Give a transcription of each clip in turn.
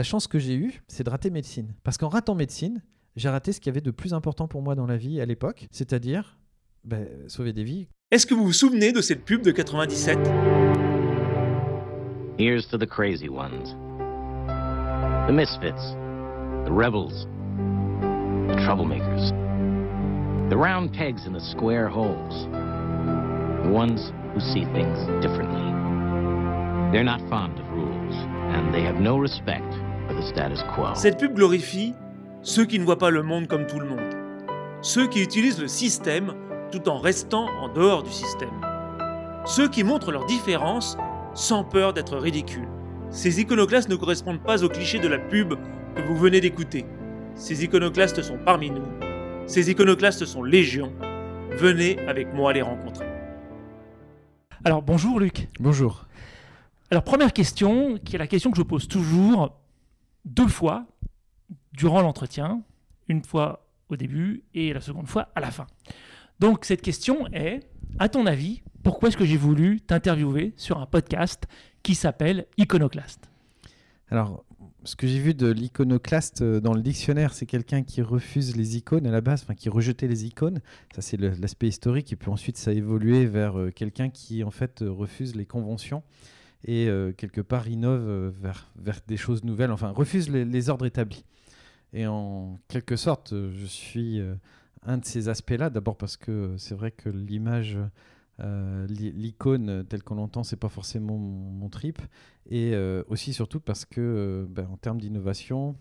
la chance que j'ai eue, c'est de rater médecine. Parce qu'en ratant médecine, j'ai raté ce qu'il y avait de plus important pour moi dans la vie à l'époque, c'est-à-dire ben, sauver des vies. Est-ce que vous vous souvenez de cette pub de 97 Here's to the crazy ones. The misfits. The rebels. The troublemakers. The round pegs in the square holes. The ones who see things differently. They're not fond of rules, and they have no respect for the status quo. Cette pub glorifie ceux qui ne voient pas le monde comme tout le monde. Ceux qui utilisent le système tout en restant en dehors du système. Ceux qui montrent leurs différences sans peur d'être ridicules. Ces iconoclastes ne correspondent pas aux clichés de la pub que vous venez d'écouter. Ces iconoclastes sont parmi nous. Ces iconoclastes sont légion. Venez avec moi les rencontrer. Alors bonjour Luc. Bonjour. Alors première question, qui est la question que je pose toujours deux fois durant l'entretien, une fois au début et la seconde fois à la fin. Donc cette question est, à ton avis, pourquoi est-ce que j'ai voulu t'interviewer sur un podcast qui s'appelle Iconoclaste? Alors, ce que j'ai vu de l'iconoclaste euh, dans le dictionnaire, c'est quelqu'un qui refuse les icônes à la base, enfin qui rejetait les icônes. Ça, c'est l'aspect historique. Et puis ensuite, ça a évolué vers euh, quelqu'un qui, en fait, euh, refuse les conventions et euh, quelque part innove euh, vers, vers des choses nouvelles, enfin, refuse les, ordres établis. Et en quelque sorte, euh, je suis un de ces aspects-là. D'abord parce que c'est vrai que l'image, l'i- l'icône telle qu'on l'entend, c'est pas forcément mon, trip. Et aussi surtout parce que, ben, en termes d'innovation,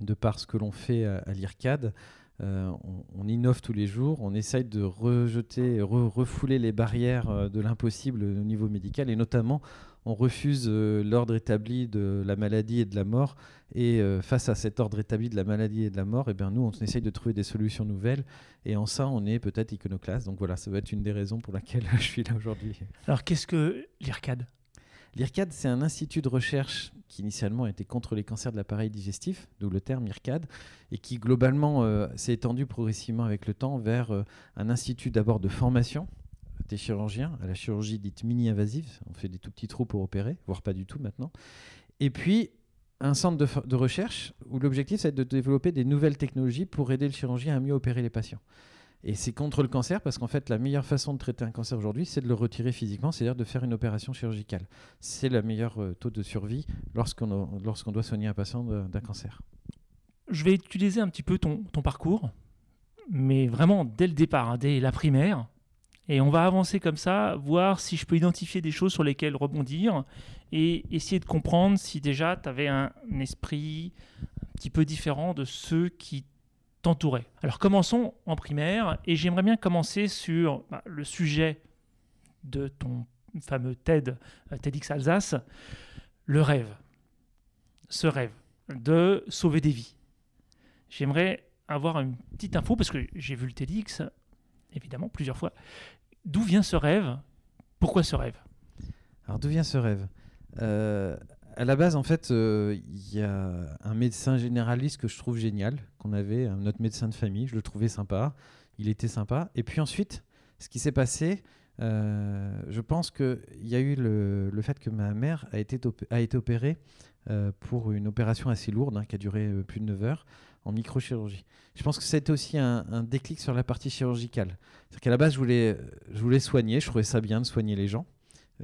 de par ce que l'on fait à, l'IRCAD, on, innove tous les jours, on essaye de rejeter, re- refouler les barrières de l'impossible au niveau médical et notamment on refuse euh, l'ordre établi de la maladie et de la mort. Et euh, face à cet ordre établi de la maladie et de la mort, eh bien, nous, on essaye de trouver des solutions nouvelles. Et en ça, on est peut-être iconoclaste. Donc voilà, ça va être une des raisons pour laquelle je suis là aujourd'hui. Alors qu'est-ce que l'IRCAD? L'IRCAD, c'est un institut de recherche qui initialement était contre les cancers de l'appareil digestif, d'où le terme IRCAD, et qui globalement euh, s'est étendu progressivement avec le temps vers un institut d'abord de formation des chirurgiens à la chirurgie dite mini-invasive. On fait des tout petits trous pour opérer, voire pas du tout maintenant. Et puis un centre de, recherche où l'objectif c'est de développer des nouvelles technologies pour aider le chirurgien à mieux opérer les patients. Et c'est contre le cancer parce qu'en fait la meilleure façon de traiter un cancer aujourd'hui c'est de le retirer physiquement, c'est-à-dire de faire une opération chirurgicale c'est le meilleur euh, taux de survie lorsqu'on lorsqu'on doit soigner un patient d'un cancer. Je vais utiliser un petit peu ton, ton parcours, mais vraiment dès le départ, hein, dès la primaire. Et on va avancer comme ça, voir si je peux identifier des choses sur lesquelles rebondir et essayer de comprendre si déjà tu avais un esprit un petit peu différent de ceux qui t'entouraient. Alors commençons en primaire et j'aimerais bien commencer sur bah, le sujet de ton fameux TED, euh, TEDx Alsace, le rêve. Ce rêve de sauver des vies. J'aimerais avoir une petite info parce que j'ai vu le TEDx, évidemment, plusieurs fois. D'où vient ce rêve? Pourquoi ce rêve? Alors d'où vient ce rêve? Euh, À la base, en fait, euh, il y a un médecin généraliste que je trouve génial, qu'on avait, un- notre médecin de famille, je le trouvais sympa, il était sympa. Et puis ensuite, ce qui s'est passé, euh, je pense qu'il y a eu le, fait que ma mère a été, opérée euh, pour une opération assez lourde, hein, qui a duré euh, plus de 9 heures, en microchirurgie. Je pense que c'était aussi un, déclic sur la partie chirurgicale. C'est qu'à la base, je voulais, je voulais soigner, je trouvais ça bien de soigner les gens,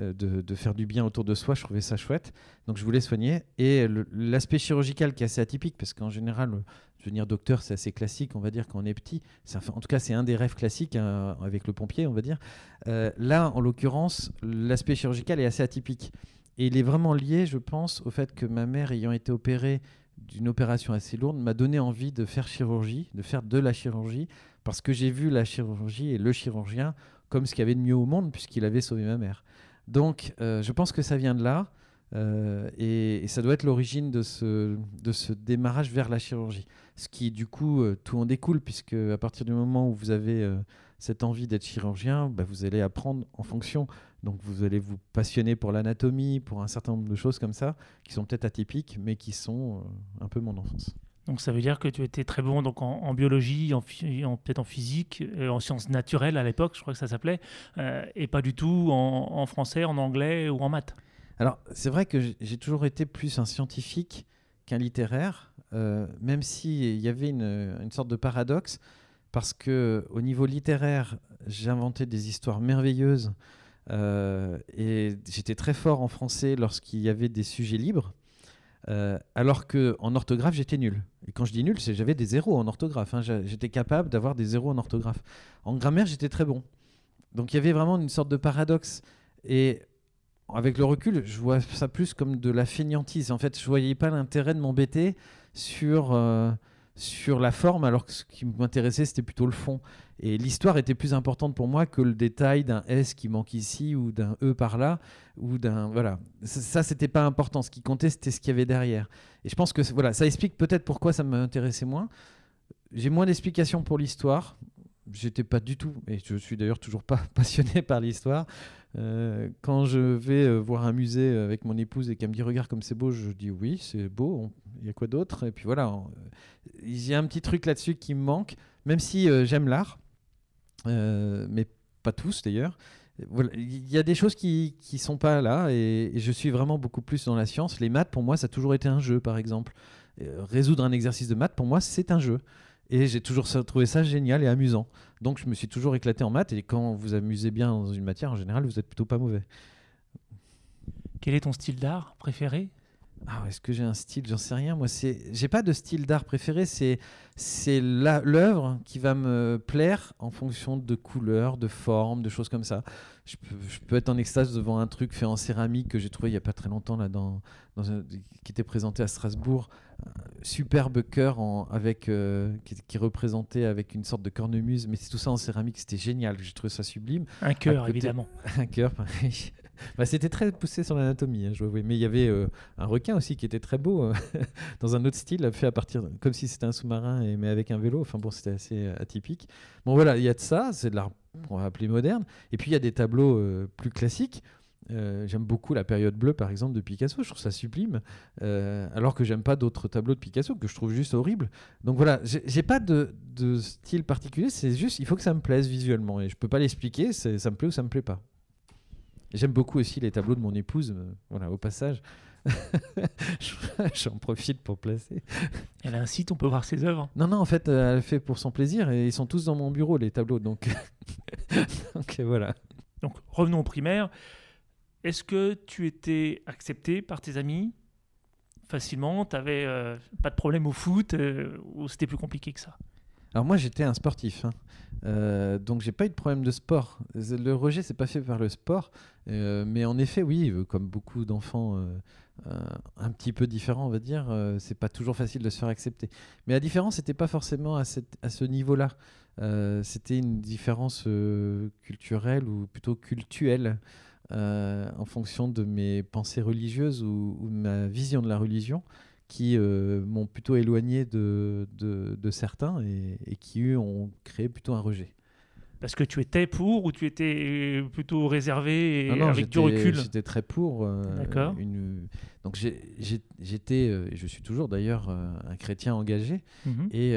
euh, de, faire du bien autour de soi, je trouvais ça chouette. Donc je voulais soigner. Et l'aspect chirurgical qui est assez atypique, parce qu'en général, euh, devenir docteur, c'est assez classique, on va dire, quand on est petit. En tout cas, c'est un des rêves classiques hein, avec le pompier, on va dire. Euh, là, en l'occurrence, l'aspect chirurgical est assez atypique. Et il est vraiment lié, je pense, au fait que ma mère, ayant été opérée d'une opération assez lourde, m'a donné envie de faire chirurgie, de faire de la chirurgie, parce que j'ai vu la chirurgie et le chirurgien comme ce qu'il y avait de mieux au monde, puisqu'il avait sauvé ma mère. Donc, euh, je pense que ça vient de là, euh, et, ça doit être l'origine de ce, de ce démarrage vers la chirurgie. Ce qui, du coup, euh, tout en découle, puisque à partir du moment où vous avez cette envie d'être chirurgien, bah, vous allez apprendre en fonction. Donc, vous allez vous passionner pour l'anatomie, pour un certain nombre de choses comme ça, qui sont peut-être atypiques, mais qui sont euh, un peu mon enfance. Donc ça veut dire que tu étais très bon donc en, en biologie, en, peut-être en physique, euh, en sciences naturelles à l'époque, je crois que ça s'appelait, euh, et pas du tout en, en français, en anglais ou en maths. Alors, c'est vrai que j'ai- j'ai toujours été plus un scientifique qu'un littéraire, euh, même s'il y avait une, une, sorte de paradoxe, parce que au niveau littéraire, j'inventais des histoires merveilleuses euh, et j'étais très fort en français lorsqu'il y avait des sujets libres. Euh, alors que en orthographe j'étais nul. Et quand je dis nul, c'est j'avais des zéros en orthographe. Hein. J'étais capable d'avoir des zéros en orthographe. En grammaire, j'étais très bon. Donc il y avait vraiment une sorte de paradoxe. Et avec le recul, je vois ça plus comme de la fainéantise. En fait, je voyais pas l'intérêt de m'embêter sur euh, sur la forme, alors que ce qui m'intéressait, c'était plutôt le fond. Et l'histoire était plus importante pour moi que le détail d'un S qui manque ici, ou d'un E par là, ou d'un... Voilà. Ça, c'était pas important. Ce qui comptait, c'était ce qu'il y avait derrière. Et je pense que voilà, ça explique peut-être pourquoi ça m'intéressait moins. J'ai moins d'explications pour l'histoire. J'étais pas du tout, et je suis d'ailleurs toujours pas passionné par l'histoire. Euh, quand je vais euh, voir un musée avec mon épouse et qu'elle me dit regarde comme c'est beau, je dis oui, c'est beau. Il y a quoi d'autre? Et puis voilà, il y a un petit truc là-dessus qui me manque, même si euh, j'aime l'art, mais pas tous d'ailleurs. Il y a des choses qui qui sont pas là et, je suis vraiment beaucoup plus dans la science. Les maths pour moi ça a toujours été un jeu par exemple. résoudre un exercice de maths pour moi c'est un jeu. Et j'ai toujours trouvé ça génial et amusant. Donc je me suis toujours éclaté en maths. Et quand vous amusez bien dans une matière, en général, vous êtes plutôt pas mauvais. Quel est ton style d'art préféré? Ah, est-ce que j'ai un style? J'en sais rien. Moi, c'est, j'ai pas de style d'art préféré. C'est, c'est l'œuvre qui va me plaire en fonction de couleurs, de formes, de choses comme ça. Je peux, être en extase devant un truc fait en céramique que j'ai trouvé il y a pas très longtemps là, dans, qui était présenté à Strasbourg. superbe cœur en, avec euh, qui, qui, représentait avec une sorte de cornemuse, mais c'est tout ça en céramique. C'était génial. J'ai trouvé ça sublime. Un cœur, évidemment. un cœur, pareil. Bah, c'était très poussé sur l'anatomie, hein, je Mais il y avait euh, un requin aussi qui était très beau, euh, dans un autre style, fait à partir, comme si c'était un sous-marin, mais avec un vélo. Enfin bon, c'était assez euh, atypique. Bon voilà, il y a de ça, c'est de l'art, on va appeler moderne. Et puis il y a des tableaux plus classiques. j'aime beaucoup la période bleue, par exemple, de Picasso. Je trouve ça sublime. alors que j'aime pas d'autres tableaux de Picasso que je trouve juste horribles. Donc voilà, j'ai pas de, de, style particulier. C'est juste, il faut que ça me plaise visuellement. Et je peux pas l'expliquer. Ça me plaît ou ça me plaît pas. J'aime beaucoup aussi les tableaux de mon épouse, euh, voilà, au passage. J'en profite pour placer. Elle a un site, on peut voir ses œuvres Non, non, en fait, euh, elle fait pour son plaisir et ils sont tous dans mon bureau, les tableaux. Donc, donc voilà. Donc revenons au primaire. Est-ce que tu étais accepté par tes amis facilement? Tu n'avais euh, pas de problème au foot ou c'était plus compliqué que ça? Alors moi j'étais un sportif, hein. euh, donc j'ai pas eu de problème de sport. Le rejet c'est pas fait par le sport, euh, mais en effet oui, euh, comme beaucoup d'enfants un petit peu différents on va dire, c'est pas toujours facile de se faire accepter. Mais la différence n'était pas forcément à, ce niveau-là. C'était une différence culturelle ou plutôt cultuelle. en fonction de mes pensées religieuses ou, ou, ma vision de la religion qui euh, m'ont plutôt éloigné de, de, certains et, qui, eux, ont créé plutôt un rejet. Parce que tu étais pour ou tu étais plutôt réservé et avec du recul J'étais très pour. Euh, D'accord. Une... Donc j'étais, euh, je suis toujours d'ailleurs un chrétien engagé. Mhm. Et,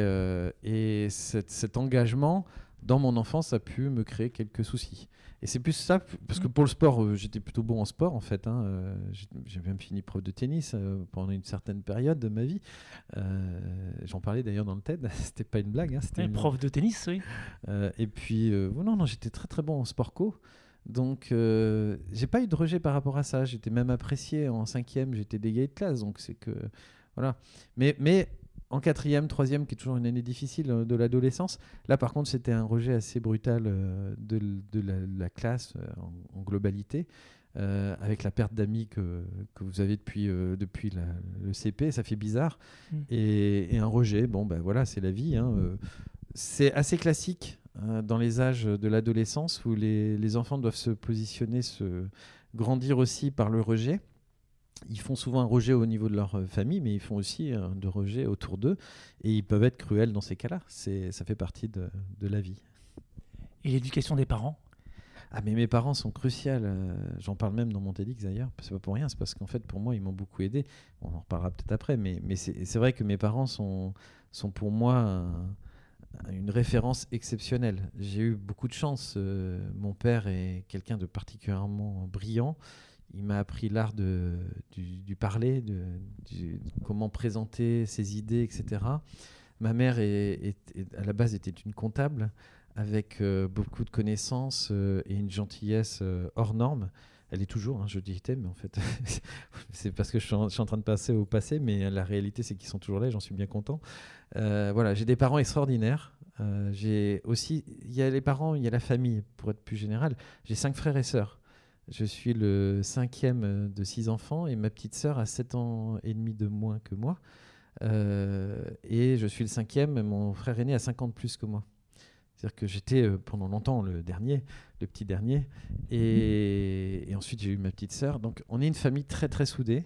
et cet, engagement, dans mon enfance, a pu me créer quelques soucis. Et c'est plus ça, parce que mm. pour le sport, euh, j'étais plutôt bon en sport en fait. Hein, euh, j'ai même fini prof de tennis euh, pendant une certaine période de ma vie. J'en parlais d'ailleurs dans le TED, c'était pas une blague. Hein, c'était prof de tennis, oui. et puis, non, non, j'étais très très bon en sport co. Donc, j'ai pas eu de rejet par rapport à ça. J'étais même apprécié en cinquième, j'étais dégagé de classe. Donc, c'est que. Voilà. Mais, mais en quatrième, troisième, qui est toujours une année difficile euh, de l'adolescence. Là, par contre, c'était un rejet assez brutal euh, de, la, classe euh, en, globalité, avec la perte d'amis que, vous avez depuis, depuis le CP. Ça fait bizarre. Mm. Et, un rejet, bon, ben voilà, c'est la vie. Hein, c'est assez classique dans les âges de l'adolescence où les, les, enfants doivent se positionner, se grandir aussi par le rejet ils font souvent un rejet au niveau de leur euh, famille, mais ils font aussi un de rejet autour d'eux. Et ils peuvent être cruels dans ces cas-là. Ça fait partie de, de la vie. Et l'éducation des parents? Ah mais mes parents sont cruciaux. Euh, j'en parle même dans mon TEDx d'ailleurs. C'est pas pour rien. C'est parce qu'en fait pour moi ils m'ont beaucoup aidé. On en reparlera peut-être après. Mais, mais c'est vrai que mes parents sont, sont pour moi une référence exceptionnelle. J'ai eu beaucoup de chance. Euh, mon père est quelqu'un de particulièrement brillant il m'a appris l'art du, parler, de, comment présenter ses idées, etc. Ma mère, est, à la base, était une comptable avec euh, beaucoup de connaissances euh, et une gentillesse euh, hors norme. Elle est toujours, hein, je dis mais en fait, c'est parce que je suis, en, train de passer au passé, mais la réalité, c'est qu'ils sont toujours là, j'en suis bien content. voilà, j'ai des parents extraordinaires. j'ai aussi, il y a les parents, il y a la famille, pour être plus général. J'ai cinq frères et sœurs. Je suis le cinquième de six enfants et ma petite sœur a sept ans et demi de moins que moi. Euh, et je suis le cinquième, mon frère aîné a 50 plus que moi. C'est-à-dire que j'étais euh, pendant longtemps le dernier, le petit dernier. Et, ensuite, j'ai eu ma petite sœur. Donc, on est une famille très, très soudée.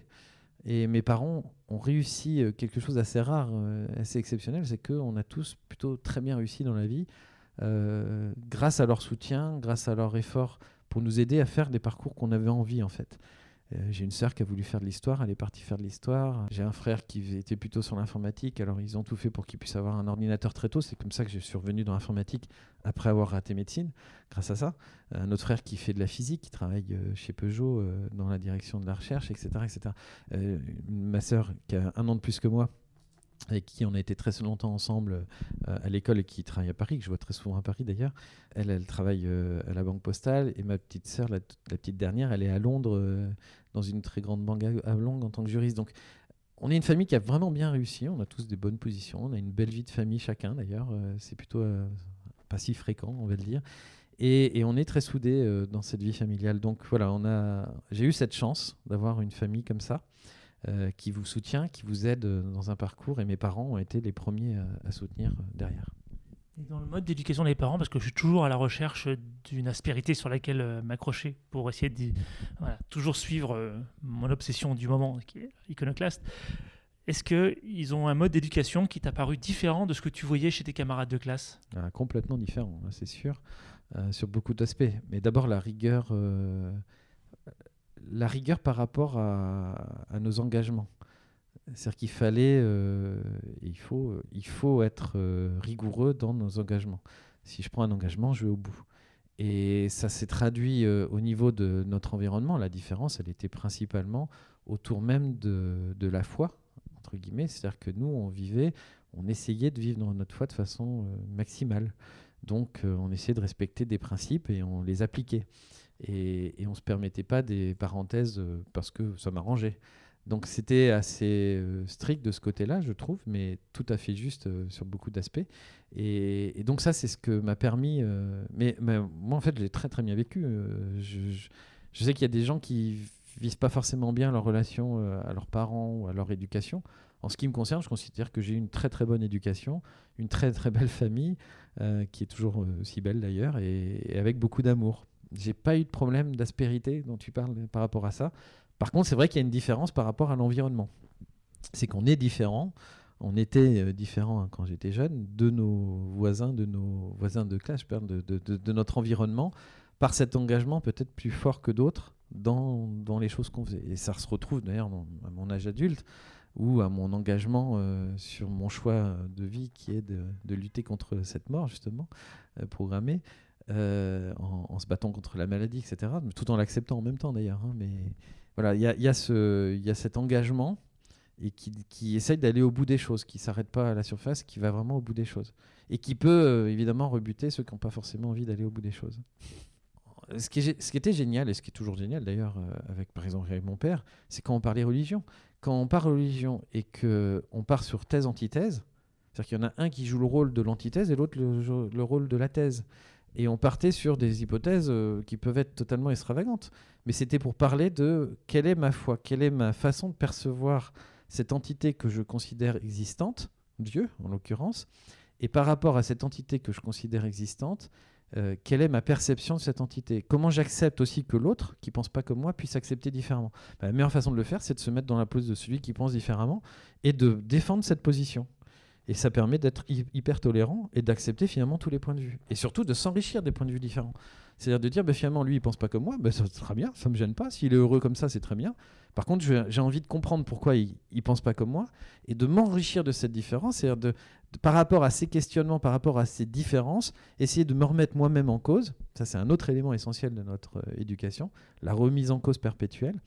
Et mes parents ont réussi euh, quelque chose d'assez rare, assez exceptionnel, c'est qu'on a tous plutôt très bien réussi dans la vie, grâce à leur soutien, grâce à leur effort pour nous aider à faire des parcours qu'on avait envie en fait. Euh, j'ai une sœur qui a voulu faire de l'histoire, elle est partie faire de l'histoire. J'ai un frère qui était plutôt sur l'informatique, alors ils ont tout fait pour qu'il puisse avoir un ordinateur très tôt. C'est comme ça que je suis revenu dans l'informatique après avoir raté médecine, grâce à ça. Un autre frère qui fait de la physique, qui travaille euh, chez Peugeot euh, dans la direction de la recherche, etc. etc. ma sœur qui a un an de plus que moi, avec qui on a été très longtemps ensemble euh, à l'école et qui travaille à Paris, que je vois très souvent à Paris d'ailleurs. Elle, elle travaille euh, à la Banque Postale et ma petite sœur, la, petite dernière, elle est à Londres, euh, dans une très grande banque à, Londres en tant que juriste. Donc, on est une famille qui a vraiment bien réussi. On a tous des bonnes positions. On a une belle vie de famille chacun d'ailleurs. c'est plutôt pas si fréquent, on va le dire. Et, on est très soudés dans cette vie familiale. Donc voilà, j'ai eu cette chance d'avoir une famille comme ça. Euh, qui vous soutient, qui vous aide euh, dans un parcours. Et mes parents ont été les premiers à, soutenir euh, derrière. Et dans le mode d'éducation des parents, parce que je suis toujours à la recherche d'une aspérité sur laquelle m'accrocher pour essayer de toujours suivre mon obsession du moment, qui est iconoclaste. Est-ce qu'ils ont un mode d'éducation qui t'a paru différent de ce que tu voyais chez tes camarades de classe? Ah, Complètement différent, c'est sûr, sur beaucoup d'aspects. Mais d'abord la rigueur la rigueur par rapport à, nos engagements. C'est-à-dire qu'il fallait, euh, il, faut, il faut être euh, rigoureux dans nos engagements. Si je prends un engagement, je vais au bout. Et ça s'est traduit euh, au niveau de notre environnement. La différence, elle était principalement autour même de, de la foi, entre guillemets. C'est-à-dire que nous, on vivait, on essayait de vivre dans notre foi de façon maximale. Donc, on essayait de respecter des principes et on les appliquait. Et, on ne se permettait pas des parenthèses euh, parce que ça m'arrangeait. Donc c'était assez euh, strict de ce côté-là, je trouve, mais tout à fait juste euh, sur beaucoup d'aspects. Et, donc ça, c'est ce que m'a permis... Mais, moi, en fait, j'ai très très bien vécu. Je, sais qu'il y a des gens qui visent pas forcément bien leur relation à leurs parents ou à leur éducation. En ce qui me concerne, je considère que j'ai une très très bonne éducation, une très très belle famille, qui est toujours aussi belle d'ailleurs, et avec beaucoup d'amour. J'ai pas eu de problème d'aspérité dont tu parles par rapport à ça. Par contre, c'est vrai qu'il y a une différence par rapport à l'environnement. C'est qu'on est différent. On était euh, différent quand j'étais jeune de nos voisins, de nos voisins de classe, de, de, de, notre environnement, par cet engagement peut-être plus fort que d'autres dans, dans, les choses qu'on faisait. Et ça se retrouve d'ailleurs à mon âge adulte ou à mon engagement euh, sur mon choix de vie qui est de, lutter contre cette mort justement euh, programmée. Euh, en, se battant contre la maladie, etc. Tout en l'acceptant en même temps d'ailleurs. Hein, mais voilà, il y a, y, a y a, cet engagement et qui, qui essaye d'aller au bout des choses, qui s'arrête pas à la surface, qui va vraiment au bout des choses. Et qui peut euh, évidemment rebuter ceux qui n'ont pas forcément envie d'aller au bout des choses. Ce qui, ce qui, était génial, et ce qui est toujours génial d'ailleurs, euh, avec par exemple mon père, c'est quand on parlait religion. Quand on parle religion et qu'on part sur thèse-antithèse, c'est-à-dire qu'il y en a un qui joue le rôle de l'antithèse et l'autre le, le, rôle de la thèse. Et on partait sur des hypothèses euh, qui peuvent être totalement extravagantes. Mais c'était pour parler de quelle est ma foi, quelle est ma façon de percevoir cette entité que je considère existante, Dieu en l'occurrence, et par rapport à cette entité que je considère existante, euh, quelle est ma perception de cette entité? Comment j'accepte aussi que l'autre, qui pense pas comme moi, puisse accepter différemment? Bah, La meilleure façon de le faire, c'est de se mettre dans la pose de celui qui pense différemment et de défendre cette position. Et ça permet d'être hyper tolérant et d'accepter finalement tous les points de vue. Et surtout de s'enrichir des points de vue différents. C'est-à-dire de dire, bah, finalement, lui, il pense pas comme moi, bah, ça très bien, ça me gêne pas. S'il est heureux comme ça, c'est très bien. Par contre, j'ai envie de comprendre pourquoi il, ne pense pas comme moi et de m'enrichir de cette différence. C'est-à-dire de, par rapport à ces questionnements, par rapport à ces différences, essayer de me remettre moi-même en cause. Ça, c'est un autre élément essentiel de notre euh, éducation, la remise en cause perpétuelle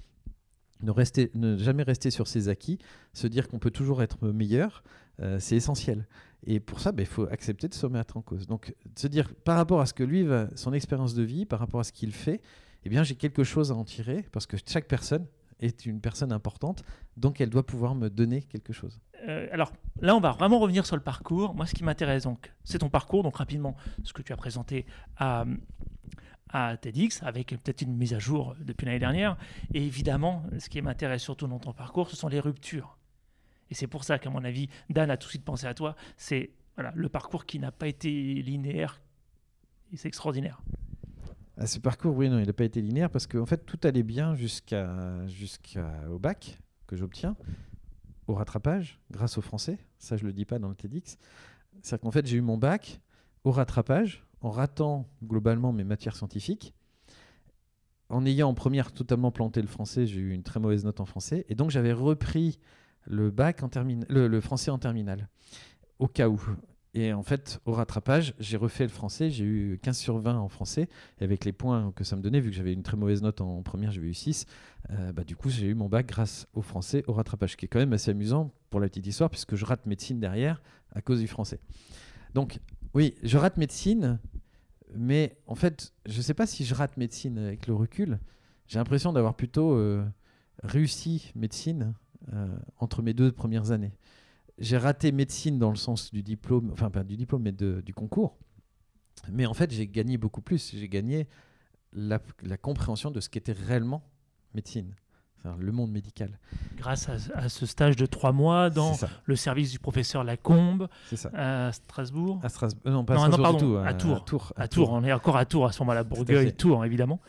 ne, jamais rester sur ses acquis, se dire qu'on peut toujours être meilleur, euh, c'est essentiel. Et pour ça, bah, il faut accepter de se remettre en cause. Donc, se dire par rapport à ce que lui, va, son expérience de vie, par rapport à ce qu'il fait, eh bien, j'ai quelque chose à en tirer parce que chaque personne est une personne importante, donc elle doit pouvoir me donner quelque chose. Euh, alors là, on va vraiment revenir sur le parcours. Moi, ce qui m'intéresse, donc, c'est ton parcours, donc rapidement, ce que tu as présenté à, à TEDx, avec peut-être une mise à jour depuis l'année dernière. Et évidemment, ce qui m'intéresse surtout dans ton parcours, ce sont les ruptures. Et c'est pour ça qu'à mon avis, Dan a tout de suite pensé à toi. C'est voilà, le parcours qui n'a pas été linéaire. Et c'est extraordinaire. À ce parcours, oui, non, il n'a pas été linéaire parce qu'en fait, tout allait bien jusqu'à jusqu'au bac que j'obtiens, au rattrapage, grâce au français. Ça, je ne le dis pas dans le TEDx. C'est-à-dire qu'en fait, j'ai eu mon bac au rattrapage en ratant globalement mes matières scientifiques. En ayant en première totalement planté le français, j'ai eu une très mauvaise note en français. Et donc j'avais repris le bac en le, français en terminale, au cas où. Et en fait, au rattrapage, j'ai refait le français, j'ai eu 15 sur 20 en français, et avec les points que ça me donnait, vu que j'avais une très mauvaise note en première, j'avais eu 6, euh, bah, du coup j'ai eu mon bac grâce au français au rattrapage, qui est quand même assez amusant pour la petite histoire, puisque je rate médecine derrière à cause du français. Donc oui, je rate médecine, mais en fait, je ne sais pas si je rate médecine avec le recul. J'ai l'impression d'avoir plutôt euh, réussi médecine euh, entre mes deux premières années. J'ai raté médecine dans le sens du diplôme, enfin pas du diplôme, mais du concours. Mais en fait, j'ai gagné beaucoup plus. J'ai gagné la, compréhension de ce qu'était réellement médecine le monde médical. Grâce à, ce stage de trois mois dans le service du professeur Lacombe à Strasbourg. À Strasbourg, euh, non pas à Strasbourg tout, à, Tours. À, Tours. on est encore à Tours à ce moment-là, Bourgueil, Tours évidemment.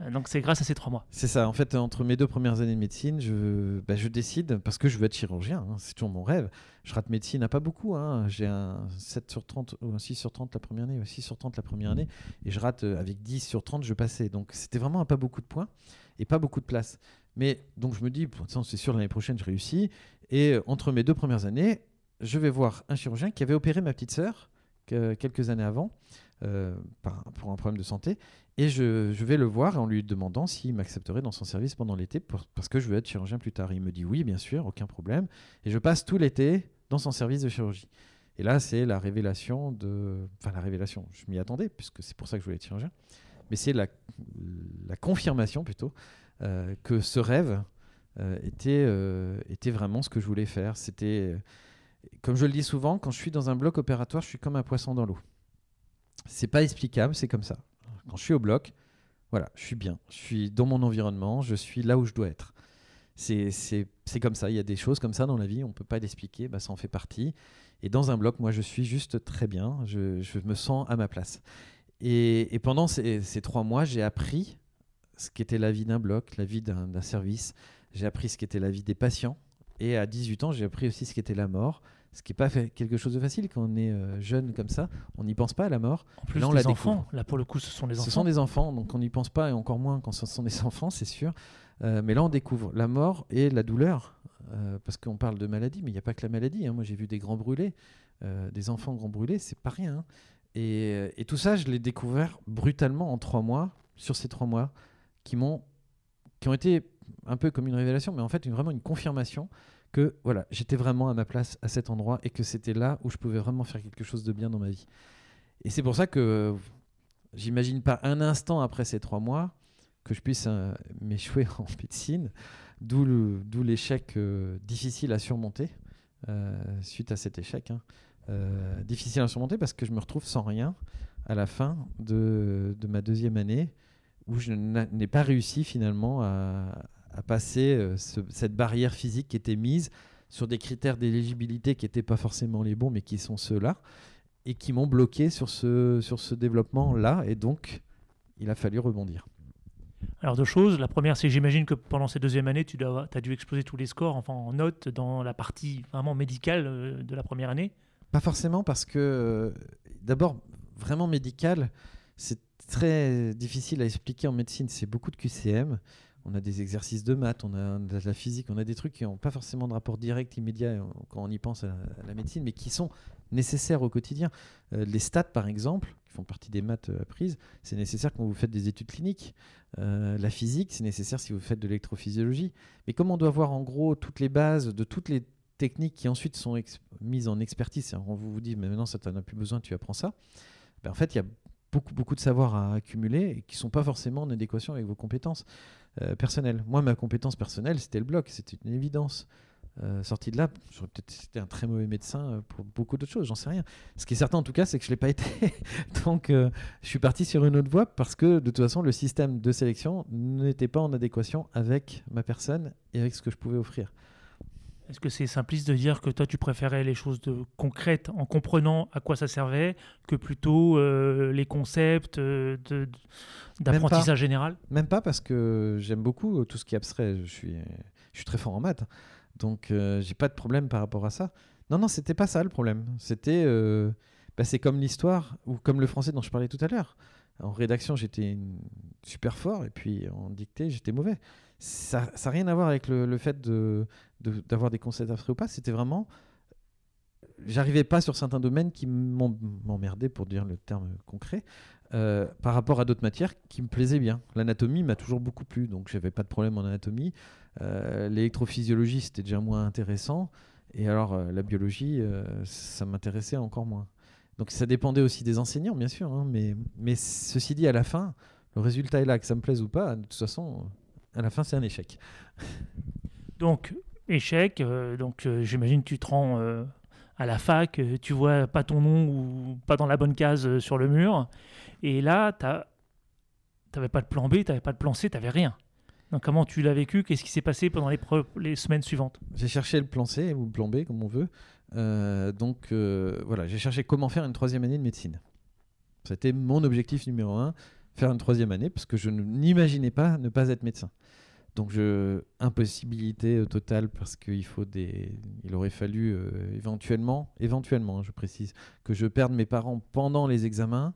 Euh, donc c'est grâce à ces trois mois. C'est ça. En fait, entre mes deux premières années de médecine, je, bah, je décide, parce que je veux être chirurgien, hein, c'est toujours mon rêve. Je rate médecine à pas beaucoup. Hein. J'ai un 7 sur 30 ou un 6 sur 30 la première année, 6 sur 30 la première année, et je rate euh, avec 10 sur 30, je passais. Donc c'était vraiment à pas beaucoup de points et pas beaucoup de place. Mais donc je me dis, c'est sûr, l'année prochaine, je réussis. Et euh, entre mes deux premières années, je vais voir un chirurgien qui avait opéré ma petite sœur quelques années avant euh, pour un problème de santé. Et je, vais le voir en lui demandant s'il m'accepterait dans son service pendant l'été parce que je veux être chirurgien plus tard. Il me dit oui, bien sûr, aucun problème. Et je passe tout l'été dans son service de chirurgie. Et là, c'est la révélation de. Enfin, la révélation, je m'y attendais, puisque c'est pour ça que je voulais être chirurgien. Mais c'est la, confirmation plutôt que ce rêve euh, était, euh, était vraiment ce que je voulais faire. C'était, comme je le dis souvent, quand je suis dans un bloc opératoire, je suis comme un poisson dans l'eau. C'est pas explicable, c'est comme ça. Quand je suis au bloc, voilà, je suis bien. Je suis dans mon environnement, je suis là où je dois être. C'est comme ça. Il y a des choses comme ça dans la vie, on ne peut pas l'expliquer, bah, ça en fait partie. Et dans un bloc, moi, je suis juste très bien. Je, je me sens à ma place. Et, et pendant ces, ces, trois mois, j'ai appris ce qu'était la vie d'un bloc, la vie d'un service. J'ai appris ce qu'était la vie des patients. Et à 18 ans, j'ai appris aussi ce qu'était la mort. Ce qui n'est pas fait quelque chose de facile quand on est euh, jeune comme ça. On n'y pense pas à la mort. En plus, là, on les enfants. Là, pour le coup, ce sont des enfants. Ce sont des enfants, donc on n'y pense pas, et encore moins quand ce sont des enfants, c'est sûr. Euh, mais là, on découvre la mort et la douleur. Euh, parce qu'on parle de maladie, mais il n'y a pas que la maladie. Hein. Moi, j'ai vu des grands brûlés, des enfants grands brûlés, c'est pas rien. Hein. Et, et, tout ça, je l'ai découvert brutalement en trois mois, sur ces trois mois qui m'ont qui ont été un peu comme une révélation, mais en fait vraiment une confirmation que voilà, j'étais vraiment à ma place à cet endroit et que c'était là où je pouvais vraiment faire quelque chose de bien dans ma vie. Et c'est pour ça que j'imagine pas un instant après ces trois mois que je puisse euh, m'échouer en médecine, d'où l'échec euh, difficile à surmonter euh, suite à cet échec. Hein. difficile à surmonter parce que je me retrouve sans rien à la fin de ma deuxième année où je n'ai pas réussi finalement à, passer euh, cette barrière physique qui était mise sur des critères d'éligibilité qui n'étaient pas forcément les bons, mais qui sont ceux-là, et qui m'ont bloqué sur ce, sur ce développement-là, et donc il a fallu rebondir. Alors deux choses. La première, c'est j'imagine que pendant ces deuxième année, tu as dû exploser tous les scores, enfin en notes, dans la partie vraiment médicale euh, de la première année. Pas forcément parce que, euh, d'abord, vraiment médical, c'est très difficile à expliquer en médecine. C'est beaucoup de QCM. On a des exercices de maths, on a de la physique, on a des trucs qui n'ont pas forcément de rapport direct, immédiat euh, quand on y pense à la, médecine, mais qui sont nécessaires au quotidien. Euh, les stats, par exemple, qui font partie des maths apprises, c'est nécessaire quand vous faites des études cliniques. la physique, c'est nécessaire si vous faites de l'électrophysiologie. Mais comme on doit voir en gros toutes les bases de toutes les techniques qui ensuite sont mises en expertise, on vous, vous dit, mais maintenant ça t'en a plus besoin, tu apprends ça. Ben, en fait, il y a beaucoup, beaucoup de savoirs à accumuler et qui ne sont pas forcément en adéquation avec vos compétences euh, personnelles. Moi, ma compétence personnelle, c'était le bloc, c'était une évidence. Euh, sorti de là, j'aurais peut-être été un très mauvais médecin euh, pour beaucoup d'autres choses, j'en sais rien. Ce qui est certain en tout cas, c'est que je ne l'ai pas été. Donc je suis parti sur une autre voie parce que de toute façon, le système de sélection n'était pas en adéquation avec ma personne et avec ce que je pouvais offrir. Est-ce que c'est simpliste de dire que toi, tu préférais les choses de concrètes en comprenant à quoi ça servait que plutôt euh, les concepts euh, d'apprentissage général? Même pas parce que j'aime beaucoup euh, tout ce qui est abstrait. Je suis, je suis très fort en maths. Donc, j'ai pas de problème par rapport à ça. Non, non, c'était pas ça le problème. C'était. Bah, c'est comme l'histoire ou comme le français dont je parlais tout à l'heure. En rédaction, j'étais super fort et puis en dictée, j'étais mauvais. Ça n'a rien à voir avec le, fait d'avoir des concepts abstraits ou pas, c'était vraiment. J'arrivais pas sur certains domaines qui m'emmerdaient, pour dire le terme concret, euh, par rapport à d'autres matières qui me plaisaient bien. L'anatomie m'a toujours beaucoup plu, donc j'avais pas de problème en anatomie. Euh, l'électrophysiologie, c'était déjà moins intéressant. Et alors, euh, la biologie, ça m'intéressait encore moins. Donc ça dépendait aussi des enseignants, bien sûr. Hein, mais, mais ceci dit, à la fin, le résultat est là, que ça me plaise ou pas, de toute façon, à la fin, c'est un échec. Donc, échec. Euh, donc euh, j'imagine tu te rends euh, à la fac, tu vois pas ton nom ou pas dans la bonne case sur le mur. Et là, tu n'avais pas de plan B, tu n'avais pas de plan C, tu n'avais rien. Donc comment tu l'as vécu? Qu'est-ce qui s'est passé pendant les, les semaines suivantes? J'ai cherché le plan C ou le plan B, comme on veut. donc voilà, j'ai cherché comment faire une troisième année de médecine. C'était mon objectif numéro un, faire une troisième année, parce que je n'imaginais pas ne pas être médecin. Donc je impossibilité euh, totale parce qu'il faut des il aurait fallu euh, éventuellement éventuellement je précise que je perde mes parents pendant les examens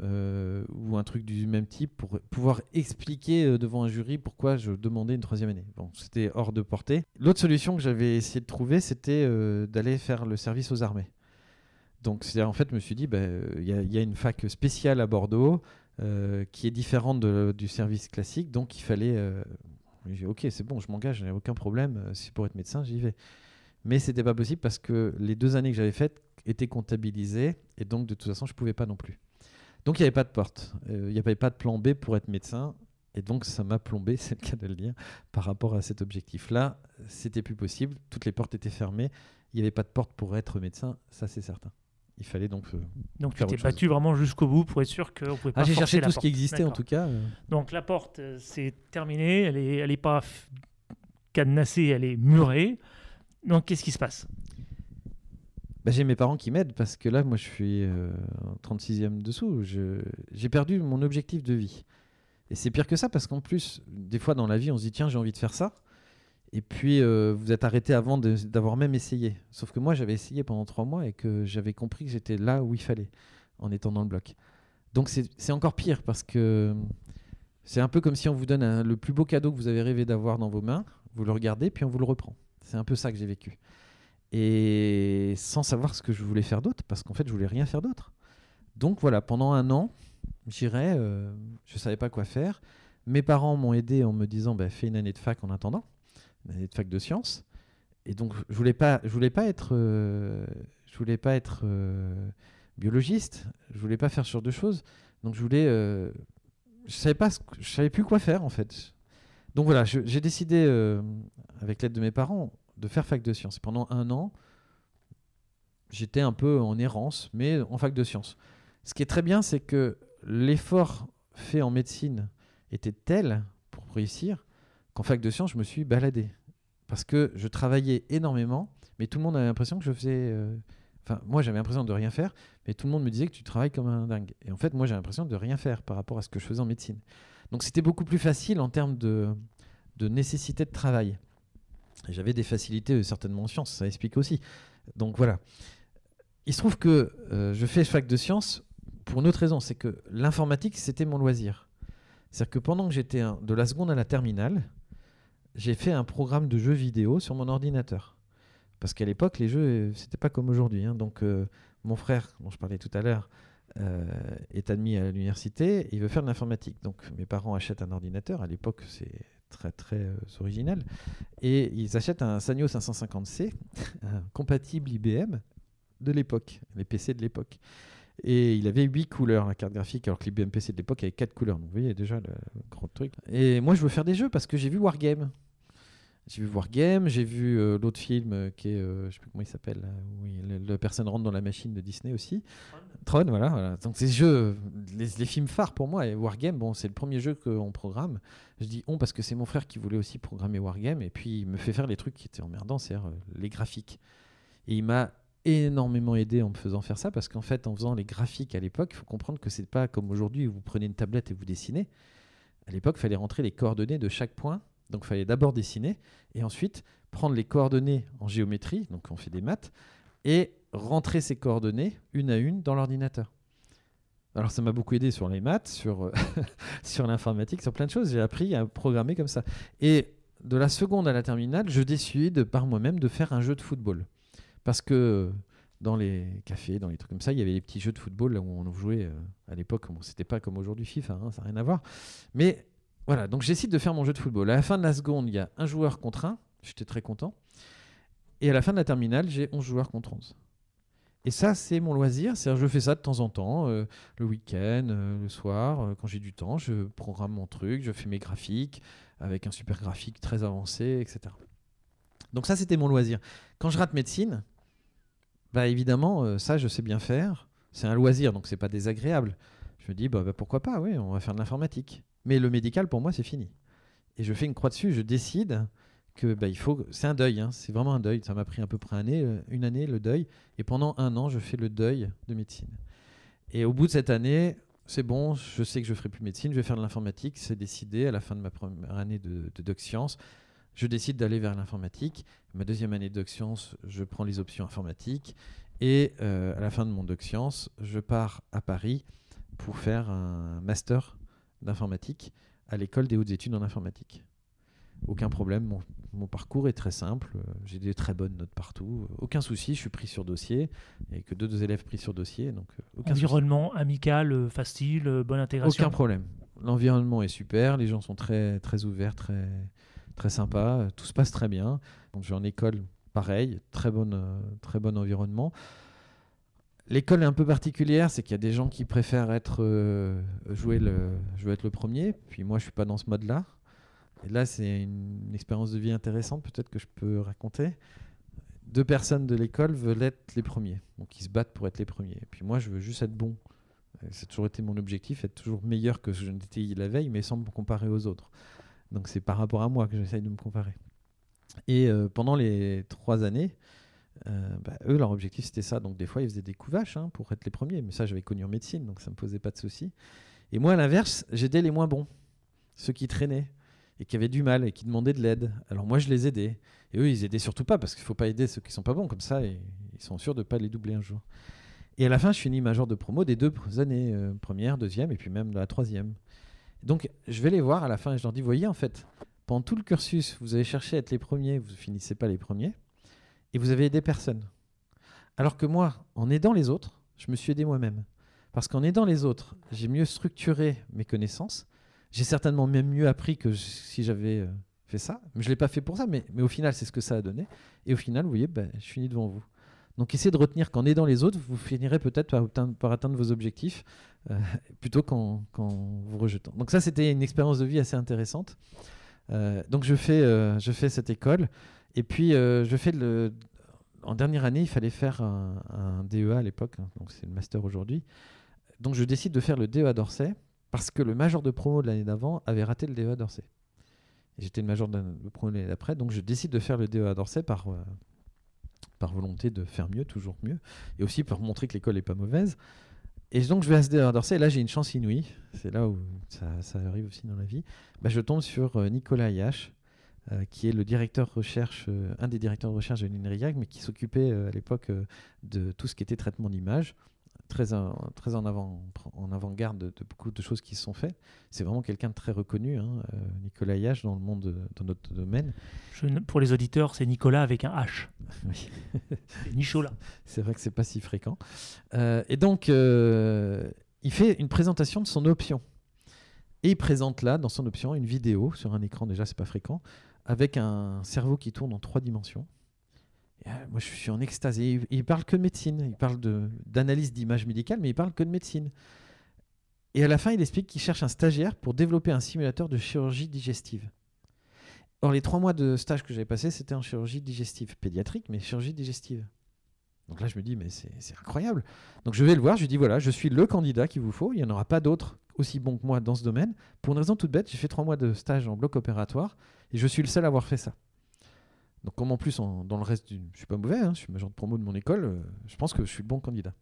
euh, ou un truc du même type pour pouvoir expliquer devant un jury pourquoi je demandais une troisième année. Bon, c'était hors de portée. L'autre solution que j'avais essayé de trouver, c'était d'aller faire le service aux armées. Donc, en fait, je me suis dit, ben, il y, a une fac spéciale à Bordeaux qui est différente du service classique, donc il fallait j'ai dit, ok, c'est bon, je m'engage, je n'ai aucun problème. Euh, si pour être médecin, j'y vais. Mais c'était pas possible parce que les deux années que j'avais faites étaient comptabilisées et donc de toute façon, je pouvais pas non plus. Donc il n'y avait pas de porte, euh, il n'y avait pas de plan B pour être médecin. Et donc ça m'a plombé, c'est le cas de le dire, par rapport à cet objectif-là. C'était plus possible, toutes les portes étaient fermées, il n'y avait pas de porte pour être médecin, ça c'est certain. Il fallait donc. Euh, donc tu t'es battu vraiment jusqu'au bout pour être sûr qu'on pouvait ah, pas. j'ai cherché tout ce qui existait en tout cas. Euh. Donc la porte, euh, c'est terminé. Elle est, elle est pas cadenassée, elle est murée. Donc qu'est-ce qui se passe? Bah, J'ai mes parents qui m'aident parce que là, moi, je suis en 36e dessous. J'ai perdu mon objectif de vie. Et c'est pire que ça parce qu'en plus, des fois dans la vie, on se dit tiens, j'ai envie de faire ça. Et puis, euh, vous êtes arrêté avant d'avoir même essayé. Sauf que moi, j'avais essayé pendant trois mois et que j'avais compris que j'étais là où il fallait, en étant dans le bloc. Donc, c'est encore pire parce que c'est un peu comme si on vous donne le plus beau cadeau que vous avez rêvé d'avoir dans vos mains, vous le regardez, puis on vous le reprend. C'est un peu ça que j'ai vécu. Et sans savoir ce que je voulais faire d'autre, parce qu'en fait, je voulais rien faire d'autre. Donc voilà, pendant un an, j'irais, euh, je savais pas quoi faire. Mes parents m'ont aidé en me disant bah, fais une année de fac en attendant de fac de sciences. Et donc, je voulais pas, je voulais pas être, euh, je voulais pas être euh, biologiste. Je voulais pas faire ce genre de choses. Donc, je voulais, euh, je savais pas, je savais plus quoi faire en fait. Donc voilà, j'ai décidé, avec l'aide de mes parents, de faire fac de sciences. Pendant un an, j'étais un peu en errance, mais en fac de sciences. Ce qui est très bien, c'est que l'effort fait en médecine était tel pour réussir qu'en fac de sciences, je me suis baladé. Parce que je travaillait énormément, mais tout le monde avait l'impression que je faisais. Euh, enfin, moi, j'avais l'impression de rien faire, mais tout le monde me disait que tu travailles comme un dingue. Et en fait, moi, j'ai l'impression de rien faire par rapport à ce que je faisais en médecine. Donc, c'était beaucoup plus facile en termes de, nécessité de travail. J'avais des facilités, certainement en sciences, ça explique aussi. Donc, voilà. il se trouve que euh, je fais fac de sciences pour une autre raison, c'est que l'informatique, c'était mon loisir. C'est-à-dire que pendant que j'étais de la seconde à la terminale, j'ai fait un programme de jeux vidéo sur mon ordinateur. Parce qu'à l'époque, les jeux, euh, c'était pas comme aujourd'hui. hein. Donc, euh, mon frère, dont je parlais tout à l'heure, euh, est admis à l'université il veut faire de l'informatique. Donc, mes parents achètent un ordinateur. À l'époque, c'est très, très original. Et ils achètent un Sanyo 550C, un compatible IBM de l'époque, les PC de l'époque. Et il avait 8 couleurs, la carte graphique, alors que l'IBM PC de l'époque avait 4 couleurs. Donc, vous voyez déjà le gros truc. Et moi, je veux faire des jeux parce que j'ai vu Wargame. J'ai vu Wargame, j'ai vu euh, l'autre film euh, qui est, euh, je sais plus comment il s'appelle, la personne rentre dans la machine de Disney aussi. Tron, voilà. Donc ces jeux, les, films phares pour moi, et Wargame, bon, c'est le premier jeu qu'on programme. Je dis on parce que c'est mon frère qui voulait aussi programmer Wargame, et puis il me fait faire les trucs qui étaient emmerdants, c'est-à-dire euh, les graphiques. Et il m'a énormément aidé en me faisant faire ça, parce qu'en fait, en faisant les graphiques à l'époque, il faut comprendre que c'est pas comme aujourd'hui où vous prenez une tablette et vous dessinez. À l'époque, il fallait rentrer les coordonnées de chaque point. Donc, il fallait d'abord dessiner et ensuite prendre les coordonnées en géométrie, donc on fait des maths, et rentrer ces coordonnées une à une dans l'ordinateur. Alors, ça m'a beaucoup aidé sur les maths, sur, euh, sur l'informatique, sur plein de choses. J'ai appris à programmer comme ça. Et de la seconde à la terminale, je décide par moi-même de faire un jeu de football. Parce que dans les cafés, dans les trucs comme ça, il y avait les petits jeux de football là où on jouait euh, à l'époque. Bon, c'était pas comme aujourd'hui FIFA, hein, ça n'a rien à voir. Mais voilà, donc j'essaie de faire mon jeu de football. À la fin de la seconde, il y a un joueur contre un. J'étais très content. Et à la fin de la terminale, j'ai 11 joueurs contre 11. Et ça, c'est mon loisir. C'est-à-dire, je fais ça de temps en temps, euh, le week-end, euh, le soir, euh, quand j'ai du temps. Je programme mon truc, je fais mes graphiques avec un super graphique très avancé, etc. Donc ça, c'était mon loisir. Quand je rate médecine, bah évidemment, ça, je sais bien faire. C'est un loisir, donc c'est pas désagréable. Je me dis, bah, bah, pourquoi pas, oui, on va faire de l'informatique. Mais le médical, pour moi, c'est fini. Et je fais une croix dessus, je décide que bah, il faut. C'est un deuil, hein, c'est vraiment un deuil. Ça m'a pris à peu près un année, euh, une année, le deuil. Et pendant un an, je fais le deuil de médecine. Et au bout de cette année, c'est bon, je sais que je ferai plus médecine, je vais faire de l'informatique. C'est décidé à la fin de ma première année de, de doc sciences. Je décide d'aller vers l'informatique. Ma deuxième année de doc sciences, je prends les options informatiques. Et euh, à la fin de mon doc sciences, je pars à Paris pour faire un master d'informatique à l'école des hautes études en informatique. Aucun problème, mon, mon parcours est très simple, euh, j'ai des très bonnes notes partout, euh, aucun souci, je suis pris sur dossier, il n'y a que deux, deux élèves pris sur dossier, donc euh, souci. Environnement amical, facile, bonne intégration. Aucun problème. L'environnement est super, les gens sont très, très ouverts, très, très sympas, tout se passe très bien. Donc je vais en école, pareil, très, bonne, euh, très bon environnement. L'école est un peu particulière, c'est qu'il y a des gens qui préfèrent euh, jouer le, jouer être le premier, puis moi je suis pas dans ce mode-là. Et là c'est une, expérience de vie intéressante peut-être que je peux raconter. Deux personnes de l'école veulent être les premiers, donc ils se battent pour être les premiers. Et puis moi je veux juste être bon. Euh, C'est toujours été mon objectif, être toujours meilleur que je n'étais la veille, mais sans me comparer aux autres. Donc c'est par rapport à moi que j'essaye de me comparer. Et euh, pendant les trois années, euh, bah, eux, leur objectif c'était ça. Donc des fois, ils faisaient des couvaches hein, pour être les premiers. Mais ça, j'avais connu en médecine, donc ça me posait pas de soucis. Et moi, à l'inverse, j'aidais les moins bons, ceux qui traînaient et qui avaient du mal et qui demandaient de l'aide. Alors moi, je les aidais. Et eux, ils aidaient surtout pas parce qu'il faut pas aider ceux qui sont pas bons comme ça. Ils sont sûrs de pas les doubler un jour. Et à la fin, je finis major de promo des deux années, euh, première, deuxième, et puis même la troisième. Donc, je vais les voir à la fin et je leur dis, voyez, en fait, pendant tout le cursus, vous avez cherché à être les premiers, vous finissez pas les premiers, et vous avez aidé personne. Alors que moi, en aidant les autres, je me suis aidé moi-même. Parce qu'en aidant les autres, j'ai mieux structuré mes connaissances, j'ai certainement même mieux appris que si j'avais euh, fait ça. Mais je l'ai pas fait pour ça, mais, au final, c'est ce que ça a donné. Et au final, vous voyez, ben, je finis devant vous. Donc essayez de retenir qu'en aidant les autres, vous finirez peut-être par, atteindre- vos objectifs euh, plutôt qu'en vous rejetant. Donc ça, c'était une expérience de vie assez intéressante. Euh, donc je fais, je fais cette école et puis euh, je fais le... En dernière année, il fallait faire un, DEA à l'époque, hein, donc c'est le master aujourd'hui. Donc je décide de faire le DEA d'Orsay parce que le major de promo de l'année d'avant avait raté le DEA d'Orsay. J'étais le major de promo l'année d'après, donc je décide de faire le DEA d'Orsay par, euh, par volonté de faire mieux, toujours mieux, et aussi pour montrer que l'école n'est pas mauvaise. Et donc je vais à ce DEA d'Orsay, et là j'ai une chance inouïe, c'est là où ça, arrive aussi dans la vie. Bah, je tombe sur euh, Nicolas Yash, euh, qui est le directeur recherche, euh, un des directeurs de recherche de l'INRIAC, mais qui s'occupait euh, à l'époque de tout ce qui était traitement d'image, très, en, très en, avant, en avant-garde de, de beaucoup de choses qui se sont faites. C'est vraiment quelqu'un de très reconnu, hein, Nicolas Yache, dans le monde, de- dans notre domaine. Je ne- pour les auditeurs, c'est Nicolas avec un H. Oui. C'est Nicholas. C'est vrai que c'est pas si fréquent. Euh, et donc, euh, il fait une présentation de son option. Et il présente là, dans son option, une vidéo sur un écran, déjà, c'est pas fréquent, avec un cerveau qui tourne en trois dimensions. Euh, moi, je suis en extase. Il, il parle que de médecine. Il parle d'analyse d'images médicales, mais il parle que de médecine. Et à la fin, il explique qu'il cherche un stagiaire pour développer un simulateur de chirurgie digestive. Or, les trois mois de stage que j'avais passé, c'était en chirurgie digestive, pédiatrique, mais chirurgie digestive. Donc là, je me dis, mais c'est incroyable. Donc je vais le voir, je lui dis, voilà, je suis le candidat qu'il vous faut, il n'y en aura pas d'autres aussi bons que moi dans ce domaine. Pour une raison toute bête, j'ai fait trois mois de stage en bloc opératoire et je suis le seul à avoir fait ça. Donc comme en plus, dans le reste, du, je suis pas mauvais, hein, je suis major de promo de mon école, euh, je pense que je suis le bon candidat.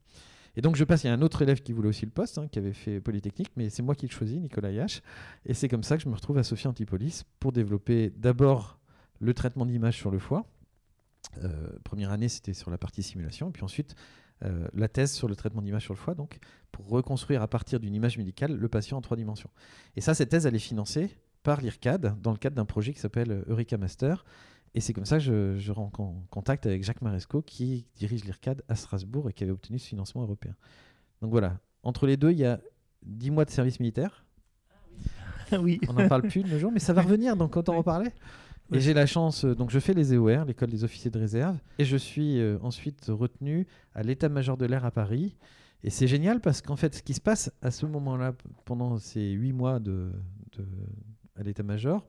Et donc je passe, il y a un autre élève qui voulait aussi le poste, hein, qui avait fait Polytechnique, mais c'est moi qui le choisis, Nicolas Yache. Et c'est comme ça que je me retrouve à Sophie Antipolis pour développer d'abord le traitement d'image sur le foie. Euh, première année, c'était sur la partie simulation, et puis ensuite euh, la thèse sur le traitement d'image sur le foie, donc pour reconstruire à partir d'une image médicale le patient en trois dimensions. Et ça, cette thèse, elle est financée par l'IRCAD dans le cadre d'un projet qui s'appelle euh, Eureka Master. Et c'est comme ça que je, je rentre en contact avec Jacques Maresco, qui dirige l'IRCAD à Strasbourg et qui avait obtenu ce financement européen. Donc voilà, entre les deux, il y a 10 mois de service militaire. oui. On n'en parle plus de nos jours, mais ça va revenir, donc autant Oui. en reparler. Et Oui. j'ai la chance, euh, donc je fais les EOR, l'école des officiers de réserve, et je suis euh, ensuite retenu à l'état-major de l'air à Paris. Et c'est génial parce qu'en fait, ce qui se passe à ce moment-là, pendant ces huit mois de, de- à l'état-major,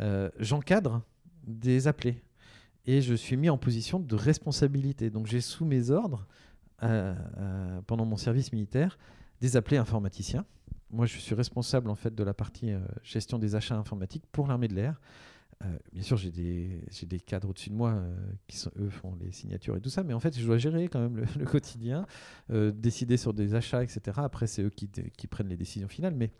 euh, j'encadre des appelés. Et je suis mis en position de responsabilité. Donc j'ai sous mes ordres, euh, euh, pendant mon service militaire, des appelés informaticiens. Moi, je suis responsable en fait de la partie gestion des achats informatiques pour l'armée de l'air. Bien sûr, j'ai des, cadres au-dessus de moi qui eux font les signatures et tout ça, mais en fait, je dois gérer quand même le, quotidien, décider sur des achats, etc. Après, c'est eux qui, qui prennent les décisions finales, mais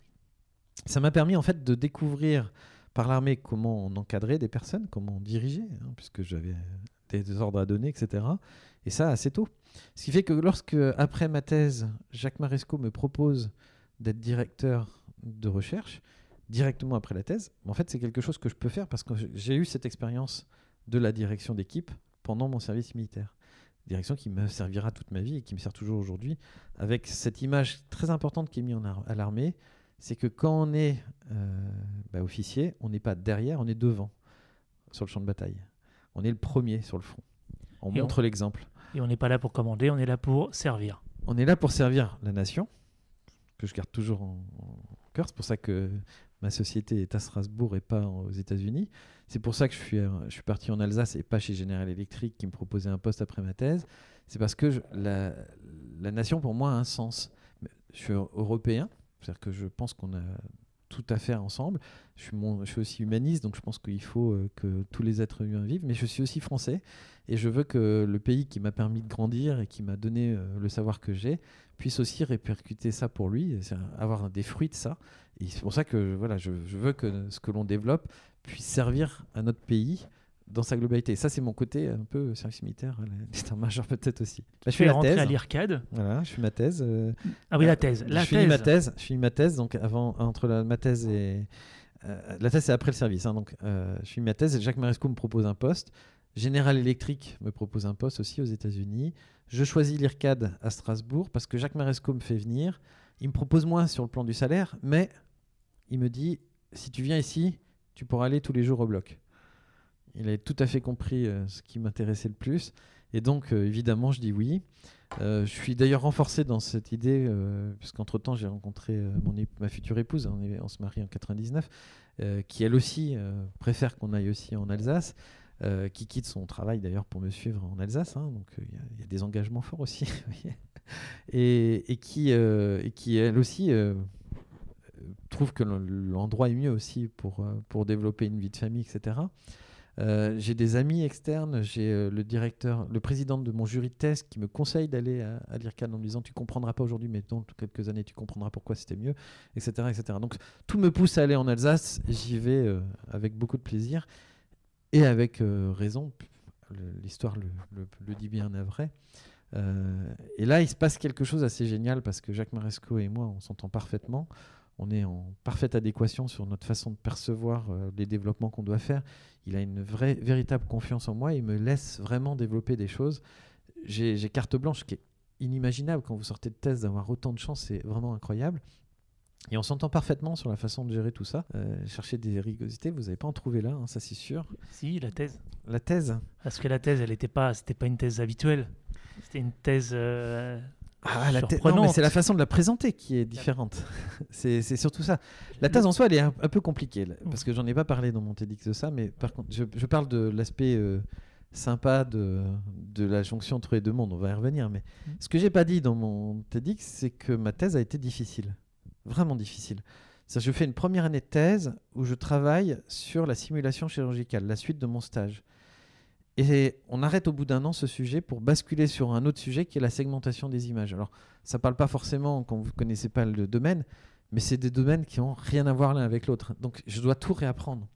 ça m'a permis en fait de découvrir par l'armée comment on encadrait des personnes, comment on dirigeait, hein, puisque j'avais des, ordres à donner, etc. Et ça assez tôt. Ce qui fait que lorsque, après ma thèse, Jacques Maresco me propose d'être directeur de recherche, directement après la thèse, en fait, c'est quelque chose que je peux faire parce que j'ai eu cette expérience de la direction d'équipe pendant mon service militaire. Direction qui me servira toute ma vie et qui me sert toujours aujourd'hui, avec cette image très importante qui est mise à l'armée, c'est que quand on est euh, bah, officier, on n'est pas derrière, on est devant sur le champ de bataille. On est le premier sur le front. On Et on- montre l'exemple. Et on n'est pas là pour commander, on est là pour servir. On est là pour servir la nation, que je garde toujours en, en cœur. C'est pour ça que ma société est à Strasbourg et pas aux États-Unis. C'est pour ça que je suis, je suis parti en Alsace et pas chez General Electric qui me proposait un poste après ma thèse. C'est parce que je- la, la nation, pour moi, a un sens. Je suis européen, c'est-à-dire que je pense qu'on a tout à faire ensemble. Je suis, aussi humaniste, donc je pense qu'il faut euh, que tous les êtres humains vivent. Mais je suis aussi français et je veux que le pays qui m'a permis de grandir et qui m'a donné euh, le savoir que j'ai puisse aussi répercuter ça pour lui, avoir des fruits de ça. Et c'est pour ça que voilà, je veux que ce que l'on développe puisse servir à notre pays dans sa globalité. Ça, c'est mon côté un peu service militaire, l'état-major peut-être aussi. Là, je fais la thèse. à l'IRCAD. Voilà, je suis ma thèse. euh, Ah oui, la thèse. La je finis thèse. ma thèse. Je finis ma thèse. Donc avant, entre la, ma thèse et euh, la thèse, c'est après le service. hein, donc euh, je finis ma thèse. Et Jacques Maresco me propose un poste. General Electric me propose un poste aussi aux États-Unis. Je choisis l'IRCAD à Strasbourg parce que Jacques Maresco me fait venir. Il me propose moins sur le plan du salaire, mais il me dit si tu viens ici, tu pourras aller tous les jours au bloc. Il avait tout à fait compris euh, ce qui m'intéressait le plus. Et donc, euh, évidemment, je dis oui. Euh, je suis d'ailleurs renforcé dans cette idée, puisqu'entre-temps, j'ai rencontré mon ma future épouse, on, se marie en 99, euh, qui elle aussi préfère qu'on aille aussi en Alsace, qui quitte son travail d'ailleurs pour me suivre en Alsace. hein, donc, il y a- des engagements forts aussi. et, qui, elle aussi, trouve que l'en- l'endroit est mieux aussi pour développer une vie de famille, etc. Euh, j'ai des amis externes, j'ai euh, le directeur, le président de mon jury de thèse qui me conseille d'aller à, à l'IRCAD en me disant tu comprendras pas aujourd'hui, mais dans quelques années tu comprendras pourquoi c'était mieux, etc., etc. Donc tout me pousse à aller en Alsace, j'y vais euh, avec beaucoup de plaisir. et avec raison, l'histoire le, dit bien vrai. Euh, et là, il se passe quelque chose assez génial parce que Jacques Maresco et moi, on s'entend parfaitement. On est en parfaite adéquation sur notre façon de percevoir euh, les développements qu'on doit faire. Il a une vraie, véritable confiance en moi. Il me laisse vraiment développer des choses. J'ai j'ai carte blanche qui est inimaginable quand vous sortez de thèse d'avoir autant de chance. C'est vraiment incroyable. Et on s'entend parfaitement sur la façon de gérer tout ça. Euh, chercher des rigosités, vous n'avez pas en trouvé là, hein, ça c'est sûr. Si, la thèse. La thèse, Parce que la thèse, elle n'était pas, c'était pas une thèse habituelle. C'était une thèse. euh, Ah, la non, mais c'est la façon de la présenter qui est différente. c'est surtout ça. La thèse en soi, elle est un, un peu compliquée, là, parce que j'en ai pas parlé dans mon TEDx de ça, mais par contre, je, je parle de l'aspect euh, sympa de, de la jonction entre les deux mondes. On va y revenir, mais Mm. ce que j'ai pas dit dans mon TEDx, c'est que ma thèse a été difficile, vraiment difficile. Ça, je fais une première année de thèse où je travaille sur la simulation chirurgicale, la suite de mon stage. Et on arrête au bout d'un an ce sujet pour basculer sur un autre sujet qui est la segmentation des images. Alors, ça parle pas forcément quand vous ne connaissez pas le domaine, mais c'est des domaines qui ont rien à voir l'un avec l'autre. Donc, je dois tout réapprendre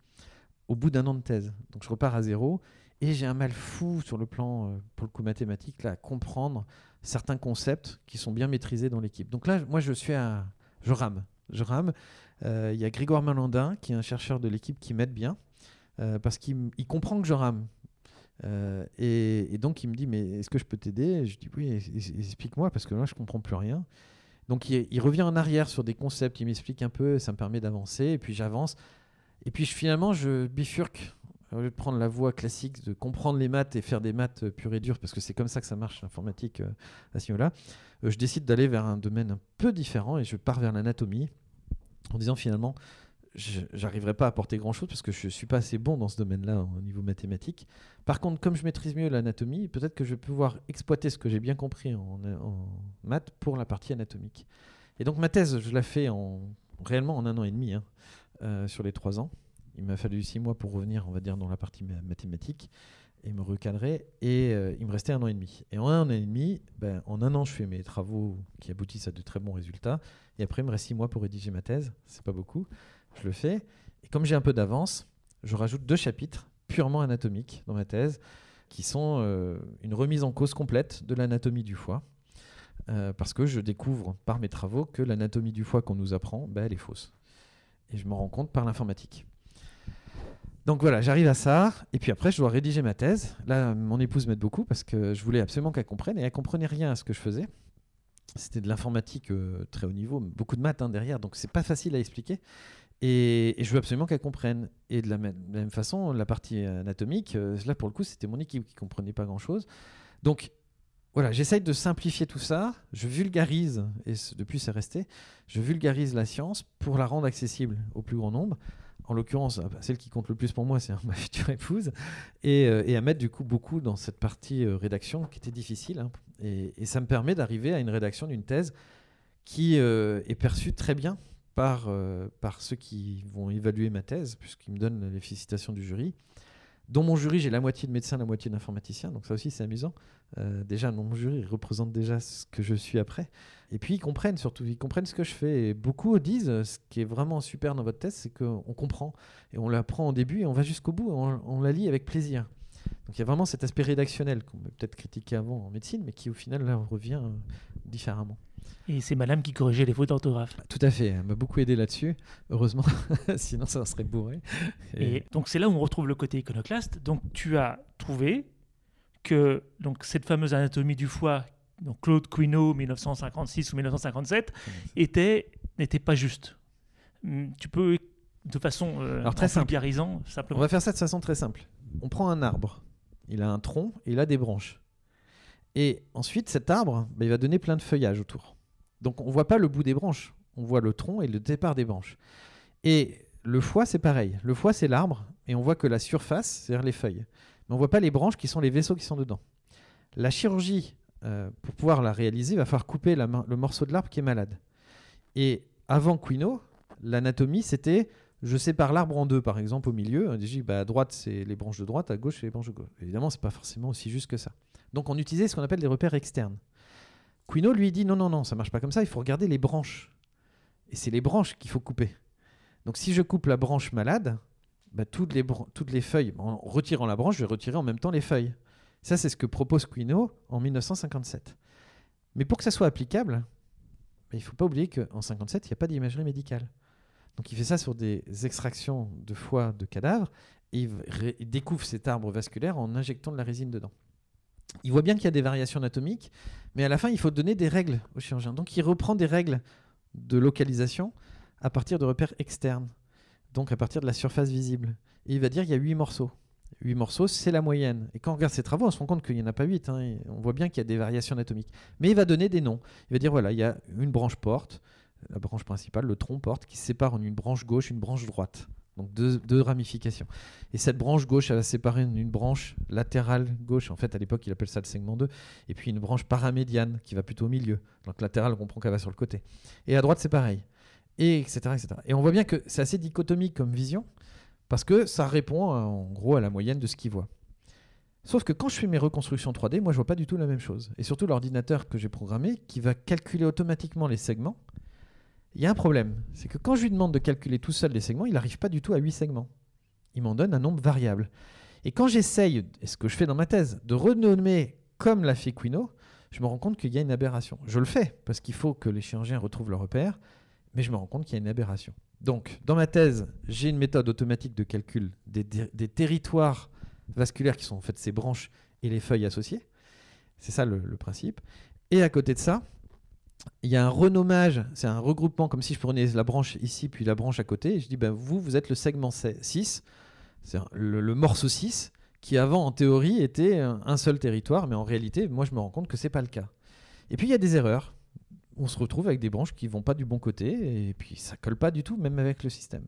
au bout d'un an de thèse. Donc, je repars à zéro et j'ai un mal fou sur le plan, euh, pour le coup mathématique, à comprendre certains concepts qui sont bien maîtrisés dans l'équipe. Donc là, moi, je suis à, je rame, je rame. Euh, Il y a Grégoire Malandin, qui est un chercheur de l'équipe, qui m'aide bien euh, parce qu'il comprend que je rame. Euh, et, donc il me dit mais est-ce que je peux t'aider? Je dis oui, explique-moi parce que là je comprends plus rien. Donc il, revient en arrière sur des concepts, il m'explique un peu, ça me permet d'avancer et puis j'avance. Et puis je- finalement je bifurque au lieu de prendre la voie classique de comprendre les maths et faire des maths euh, pures et dures parce que c'est comme ça que ça marche l'informatique euh, à ce niveau-là. je décide d'aller vers un domaine un peu différent et je pars vers l'anatomie en disant finalement j'arriverai pas à apporter grand chose parce que je suis pas assez bon dans ce domaine-là au niveau mathématique. Par contre, comme je maîtrise mieux l'anatomie, peut-être que je vais pouvoir exploiter ce que j'ai bien compris en, en maths pour la partie anatomique. Et donc ma thèse, je la fais en, réellement en un an et demi, hein, euh, sur les trois ans. Il m'a fallu six mois pour revenir, on va dire, dans la partie ma- mathématique et me recadrer. Et euh, il me restait un an et demi. Et en un an et demi, ben, en un an, je fais mes travaux qui aboutissent à de très bons résultats. Et après, il me reste six mois pour rédiger ma thèse. C'est pas beaucoup. Je le fais. Et comme j'ai un peu d'avance, je rajoute deux chapitres purement anatomiques dans ma thèse, qui sont euh, une remise en cause complète de l'anatomie du foie. Euh, parce que je découvre par mes travaux que l'anatomie du foie qu'on nous apprend, ben, elle est fausse. Et je m'en rends compte par l'informatique. Donc voilà, j'arrive à ça, et puis après je dois rédiger ma thèse. Là, mon épouse m'aide beaucoup parce que je voulais absolument qu'elle comprenne, et elle comprenait rien à ce que je faisais. C'était de l'informatique euh, très haut niveau, beaucoup de maths hein, derrière, donc c'est pas facile à expliquer. Et, je veux absolument qu'elle comprenne. Et de la, même- façon, la partie anatomique, euh, là pour le coup, c'était mon équipe qui comprenait pas grand-chose. Donc voilà, j'essaye de simplifier tout ça, je vulgarise, et depuis c'est resté, je vulgarise la science pour la rendre accessible au plus grand nombre. En l'occurrence, ah bah, celle qui compte le plus pour moi, c'est ma future épouse, et, euh, et à mettre du coup beaucoup dans cette partie euh, rédaction qui était difficile. hein. Et, ça me permet d'arriver à une rédaction d'une thèse qui est perçue très bien par, euh, par ceux qui vont évaluer ma thèse, puisqu'ils me donnent les félicitations du jury. Dans mon jury, j'ai la moitié de médecins, la moitié d'informaticiens, donc ça aussi c'est amusant. Euh, déjà, mon jury il représente déjà ce que je suis après. Et puis ils comprennent surtout, ils comprennent ce que je fais. Et beaucoup disent, ce qui est vraiment super dans votre thèse, c'est qu'on comprend. Et on l'apprend au début et on va jusqu'au bout, on la lit avec plaisir. Donc il y a vraiment cet aspect rédactionnel qu'on peut peut-être critiquer avant en médecine, mais qui au final là revient euh, différemment. Et c'est madame qui corrigeait les fautes d'orthographe. Tout à fait, elle m'a beaucoup aidé là-dessus, heureusement, sinon ça serait bourré. Et donc c'est là où on retrouve le côté iconoclaste. Donc tu as trouvé que donc cette fameuse anatomie du foie, donc Claude Quinault 1956 ou 1957, était n'était pas juste. Hum, Tu peux de façon euh, Alors, très simple. vulgarisant On simplement. va faire ça de façon très simple. On prend un arbre, il a un tronc et il a des branches. Et ensuite, cet arbre, bah, il va donner plein de feuillage autour. Donc on ne voit pas le bout des branches, on voit le tronc et le départ des branches. Et le foie, c'est pareil. Le foie, c'est l'arbre, et on voit que la surface, c'est-à-dire les feuilles. Mais on voit pas les branches qui sont les vaisseaux qui sont dedans. La chirurgie, euh, pour pouvoir la réaliser, va falloir couper le morceau de l'arbre qui est malade. Et avant Quino, l'anatomie, c'était je sépare l'arbre en deux, par exemple, au milieu. On dit bah, à droite, c'est les branches de droite, à gauche, c'est les branches de gauche. Évidemment, c'est pas forcément aussi juste que ça. Donc, on utilisait ce qu'on appelle des repères externes. Quino, lui, dit non, non, non, ça marche pas comme ça, il faut regarder les branches. Et c'est les branches qu'il faut couper. Donc, si je coupe la branche malade, bah, toutes, les feuilles, en retirant la branche, je vais retirer en même temps les feuilles. Ça, c'est ce que propose Quino en 1957. Mais pour que ça soit applicable, bah, il ne faut pas oublier qu'en 57, il n'y a pas d'imagerie médicale. Donc il fait ça sur des extractions de foie de cadavres et il, découvre cet arbre vasculaire en injectant de la résine dedans. Il voit bien qu'il y a des variations anatomiques, mais à la fin, il faut donner des règles au chirurgien. Donc il reprend des règles de localisation à partir de repères externes, donc à partir de la surface visible. Et il va dire qu'il y a huit morceaux. Huit morceaux, c'est la moyenne. Et quand on regarde ses travaux, on se rend compte qu'il n'y en a pas huit. Hein, on voit bien qu'il y a des variations anatomiques. Mais il va donner des noms. Il va dire voilà, il y a une branche porte, la branche principale, le tronc porte, qui se sépare en une branche gauche, une branche droite. Donc deux, ramifications. Et cette branche gauche, elle va séparer une, branche latérale gauche. En fait, à l'époque, il appelle ça le segment 2. Et puis une branche paramédiane qui va plutôt au milieu. Donc latérale, on comprend qu'elle va sur le côté. Et à droite, c'est pareil. Et etc.. Et on voit bien que c'est assez dichotomique comme vision, parce que ça répond en gros à la moyenne de ce qu'il voit. Sauf que quand je fais mes reconstructions 3D, moi je vois pas du tout la même chose. Et surtout l'ordinateur que j'ai programmé, qui va calculer automatiquement les segments, il y a un problème. C'est que quand je lui demande de calculer tout seul les segments, il n'arrive pas du tout à 8 segments. Il m'en donne un nombre variable. Et quand j'essaye, et ce que je fais dans ma thèse, de renommer comme l'a fait Quino, je me rends compte qu'il y a une aberration. Je le fais parce qu'il faut que les chirurgiens retrouvent leur repère, mais je me rends compte qu'il y a une aberration. Donc, dans ma thèse, j'ai une méthode automatique de calcul des, territoires vasculaires qui sont en fait ces branches et les feuilles associées. C'est ça le, le principe. Et à côté de ça, il y a un renommage, c'est un regroupement, comme si je prenais la branche ici, puis la branche à côté, et je dis, ben, vous, vous êtes le segment 6, c'est le, morceau 6, qui avant, en théorie, était un seul territoire, mais en réalité, moi, je me rends compte que c'est pas le cas. Et puis, il y a des erreurs. On se retrouve avec des branches qui vont pas du bon côté, et puis ça colle pas du tout, même avec le système.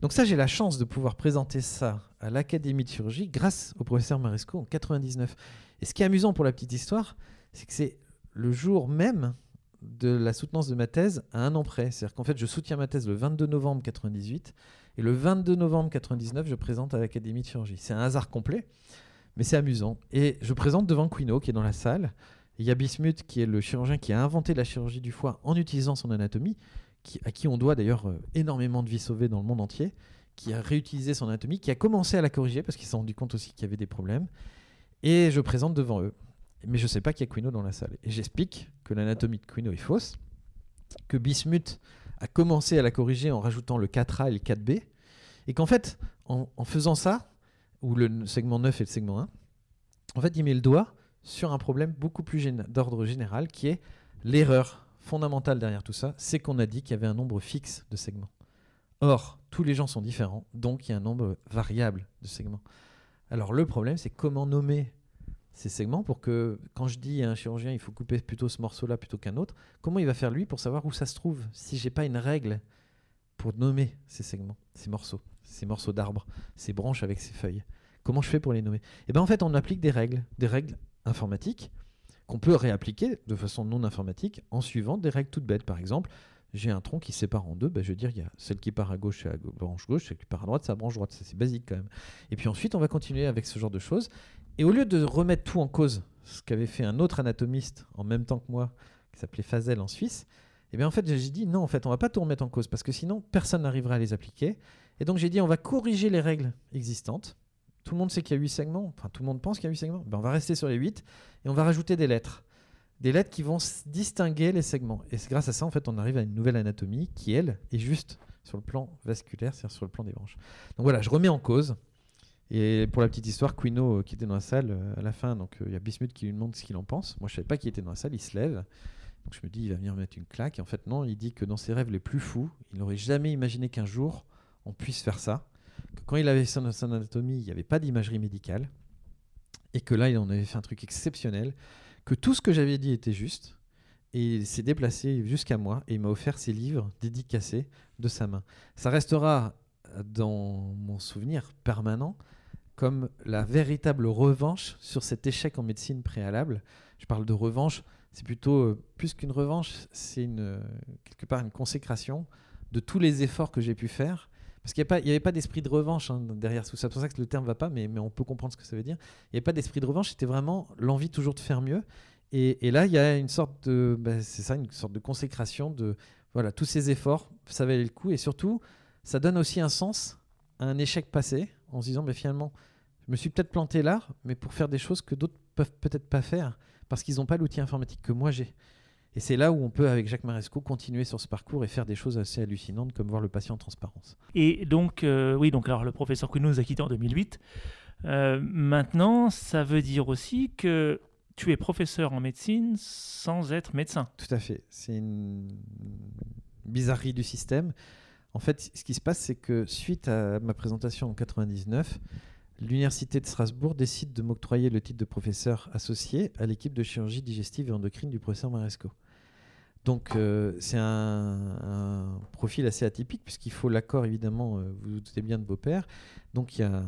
Donc ça, j'ai la chance de pouvoir présenter ça à l'Académie de chirurgie grâce au professeur Maresco en 99. Et ce qui est amusant pour la petite histoire, c'est que c'est le jour même de la soutenance de ma thèse à un an près. C'est-à-dire qu'en fait, je soutiens ma thèse le 22 novembre 98 et le 22 novembre 99, je présente à l'Académie de chirurgie. C'est un hasard complet, mais c'est amusant. Et je présente devant Quino qui est dans la salle. Il y a Bismuth qui est le chirurgien qui a inventé la chirurgie du foie en utilisant son anatomie, à qui on doit d'ailleurs euh, énormément de vies sauvées dans le monde entier, qui a réutilisé son anatomie, qui a commencé à la corriger parce qu'il s'est rendu compte aussi qu'il y avait des problèmes. Et je présente devant eux mais je ne sais pas qu'il y a Quino dans la salle. Et j'explique que l'anatomie de Quino est fausse, que Bismuth a commencé à la corriger en rajoutant le 4A et le 4B, et qu'en fait, en, faisant ça, ou le segment 9 et le segment 1, en fait, il met le doigt sur un problème beaucoup plus d'ordre général, qui est l'erreur fondamentale derrière tout ça, c'est qu'on a dit qu'il y avait un nombre fixe de segments. Or, tous les gens sont différents, donc il y a un nombre variable de segments. Alors le problème, c'est comment nommer ces segments pour que, quand je dis à un chirurgien, il faut couper plutôt ce morceau-là plutôt qu'un autre, comment il va faire lui pour savoir où ça se trouve si j'ai pas une règle pour nommer ces segments, ces morceaux, ces morceaux d'arbres, ces branches avec ces feuilles? Comment je fais pour les nommer? Eh bien, en fait, on applique des règles, des règles informatiques qu'on peut réappliquer de façon non informatique en suivant des règles toutes bêtes. Par exemple, j'ai un tronc qui sépare en deux, ben, je vais dire il y a celle qui part à gauche, c'est la branche gauche, celle qui part à droite, c'est la branche droite. C'est basique quand même. Et puis ensuite, on va continuer avec ce genre de choses. Et au lieu de remettre tout en cause, ce qu'avait fait un autre anatomiste en même temps que moi, qui s'appelait Fazel en Suisse, eh bien en fait j'ai dit non, en fait on va pas tout remettre en cause parce que sinon personne n'arrivera à les appliquer. Et donc j'ai dit on va corriger les règles existantes. Tout le monde sait qu'il y a 8 segments, enfin tout le monde pense qu'il y a 8 segments. Ben, on va rester sur les 8 et on va rajouter des lettres. Des lettres qui vont distinguer les segments. Et c'est grâce à ça en fait on arrive à une nouvelle anatomie qui elle est juste sur le plan vasculaire, c'est-à-dire sur le plan des branches. Donc voilà, je remets en cause et pour la petite histoire, Quino, euh, qui était dans la salle euh, à la fin, donc euh, il y a Bismuth qui lui demande ce qu'il en pense. Moi, je savais pas qui était dans la salle, il se lève. Donc je me dis, il va venir mettre une claque. Et en fait, non, il dit que dans ses rêves les plus fous, il n'aurait jamais imaginé qu'un jour on puisse faire ça. Que quand il avait son, anatomie, il n'y avait pas d'imagerie médicale. Et que là, il en avait fait un truc exceptionnel. Que tout ce que j'avais dit était juste. Et il s'est déplacé jusqu'à moi et il m'a offert ses livres dédicacés de sa main. Ça restera dans mon souvenir permanent comme la véritable revanche sur cet échec en médecine préalable. Je parle de revanche, c'est plutôt euh, plus qu'une revanche, c'est euh, quelque part une consécration de tous les efforts que j'ai pu faire. Parce qu'il n'y avait pas d'esprit de revanche hein, derrière tout ça. C'est pour ça que le terme ne va pas, mais, on peut comprendre ce que ça veut dire. Il n'y avait pas d'esprit de revanche, c'était vraiment l'envie toujours de faire mieux. Et, là, il y a une sorte de, ben, c'est ça, une sorte de consécration de, voilà, tous ces efforts, ça valait le coup. Et surtout, ça donne aussi un sens à un échec passé en se disant, mais finalement, je me suis peut-être planté là, mais pour faire des choses que d'autres peuvent peut-être pas faire parce qu'ils n'ont pas l'outil informatique que moi j'ai. Et c'est là où on peut, avec Jacques Maresco, continuer sur ce parcours et faire des choses assez hallucinantes, comme voir le patient en transparence. Et donc, euh, oui, donc alors le professeur Cuno nous a quittés en 2008. Euh, maintenant, ça veut dire aussi que tu es professeur en médecine sans être médecin. Tout à fait. C'est une bizarrerie du système. En fait, ce qui se passe, c'est que suite à ma présentation en 99, l'Université de Strasbourg décide de m'octroyer le titre de professeur associé à l'équipe de chirurgie digestive et endocrine du professeur Maresco. Donc euh, c'est un, profil assez atypique puisqu'il faut l'accord évidemment, euh, vous vous doutez bien de pères. Donc il y a,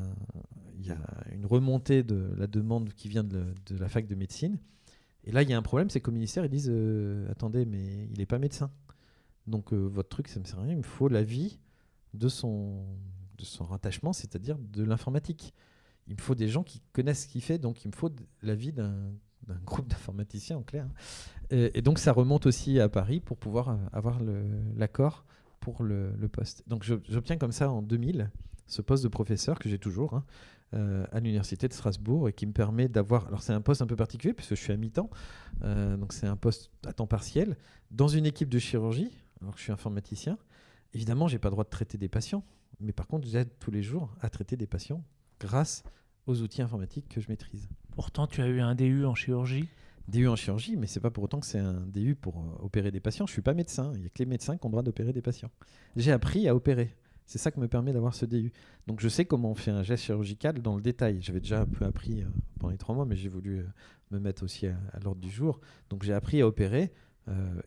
une remontée de la demande qui vient de, la fac de médecine. Et là il y a un problème, c'est qu'au ministère ils disent euh, attendez mais il n'est pas médecin. Donc votre truc ça me sert à rien, il me faut l'avis de son, de son rattachement, c'est-à-dire de l'informatique. Il me faut des gens qui connaissent ce qu'il fait, donc il me faut l'avis d'un groupe d'informaticiens en clair. Et, donc ça remonte aussi à Paris pour pouvoir euh, avoir l'accord pour le, poste. Donc j'obtiens comme ça en 2000 ce poste de professeur que j'ai toujours hein, euh, à l'université de Strasbourg et qui me permet d'avoir. Alors c'est un poste un peu particulier puisque je suis à mi-temps, euh, donc c'est un poste à temps partiel dans une équipe de chirurgie. Alors que je suis informaticien. Évidemment, j'ai pas le droit de traiter des patients, mais par contre, j'aide tous les jours à traiter des patients grâce aux outils informatiques que je maîtrise. Pourtant, tu as eu un DU en chirurgie? DU en chirurgie, mais c'est pas pour autant que c'est un DU pour euh, opérer des patients. Je suis pas médecin. Il y a que les médecins qui ont le droit d'opérer des patients. J'ai appris à opérer. C'est ça qui me permet d'avoir ce DU. Donc je sais comment on fait un geste chirurgical dans le détail. J'avais déjà un peu appris euh, pendant les trois mois, mais j'ai voulu euh, me mettre aussi à, l'ordre du jour. Donc j'ai appris à opérer.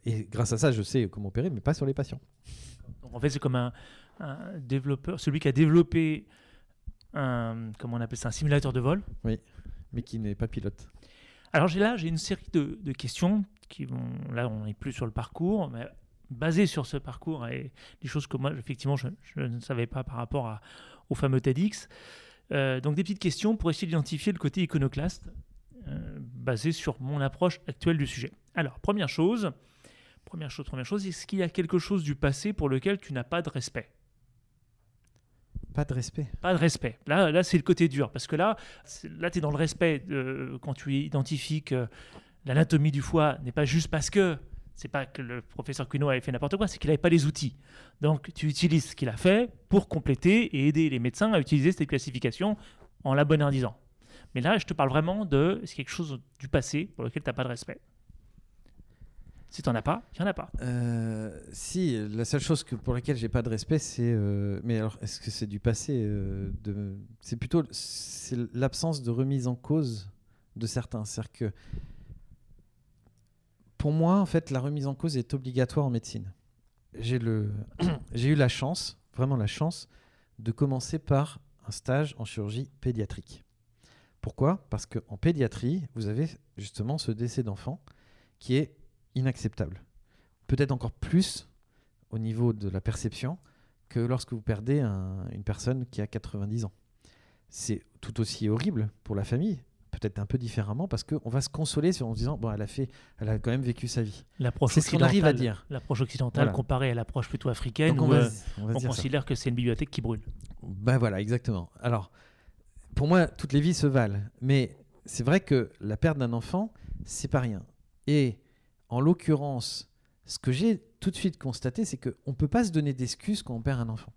et grâce à ça, je sais comment opérer, mais pas sur les patients. en fait, c'est comme un, développeur, celui qui a développé un, comment on appelle ça, un simulateur de vol. Oui, mais qui n'est pas pilote. Alors j'ai là, j'ai une série de, questions qui vont, là on n'est plus sur le parcours, mais basées sur ce parcours et des choses que moi effectivement je, ne savais pas par rapport à, au fameux TEDx. Euh, donc des petites questions pour essayer d'identifier le côté iconoclaste euh, basé sur mon approche actuelle du sujet. Alors première chose, première chose, première chose, est-ce qu'il y a quelque chose du passé pour lequel tu n'as pas de respect? Pas de respect. Pas de respect. Là, là c'est le côté dur. Parce que là, là tu es dans le respect quand tu identifies que l'anatomie du foie n'est pas juste parce que c'est pas que le professeur Cuno avait fait n'importe quoi, c'est qu'il n'avait pas les outils. Donc tu utilises ce qu'il a fait pour compléter et aider les médecins à utiliser cette classification en la disant. Mais là, je te parle vraiment de quelque chose du passé pour lequel tu n'as pas de respect. Si tu n'en as pas, il n'y en a pas. Euh, si, la seule chose que, pour laquelle j'ai pas de respect, c'est. Euh, mais alors, est-ce que c'est du passé euh. C'est plutôt c'est l'absence de remise en cause de certains. C'est-à-dire que. Pour moi, en fait, la remise en cause est obligatoire en médecine. J'ai j'ai eu la chance, vraiment la chance, de commencer par un stage en chirurgie pédiatrique. Pourquoi? Parce qu'en pédiatrie, vous avez justement ce décès d'enfant qui est inacceptable. Peut-être encore plus au niveau de la perception que lorsque vous perdez une personne qui a 90 ans. C'est tout aussi horrible pour la famille, peut-être un peu différemment, parce qu'on va se consoler en se disant bon, elle a fait, elle a quand même vécu sa vie. C'est ce qu'on arrive à dire. L'approche occidentale comparée à l'approche plutôt africaine, on, où, euh, on, considère que c'est une bibliothèque qui brûle. Ben voilà, exactement. Alors, pour moi, toutes les vies se valent, mais c'est vrai que la perte d'un enfant, c'est pas rien. Et en l'occurrence, ce que j'ai tout de suite constaté, c'est qu'on ne peut pas se donner d'excuses quand on perd un enfant.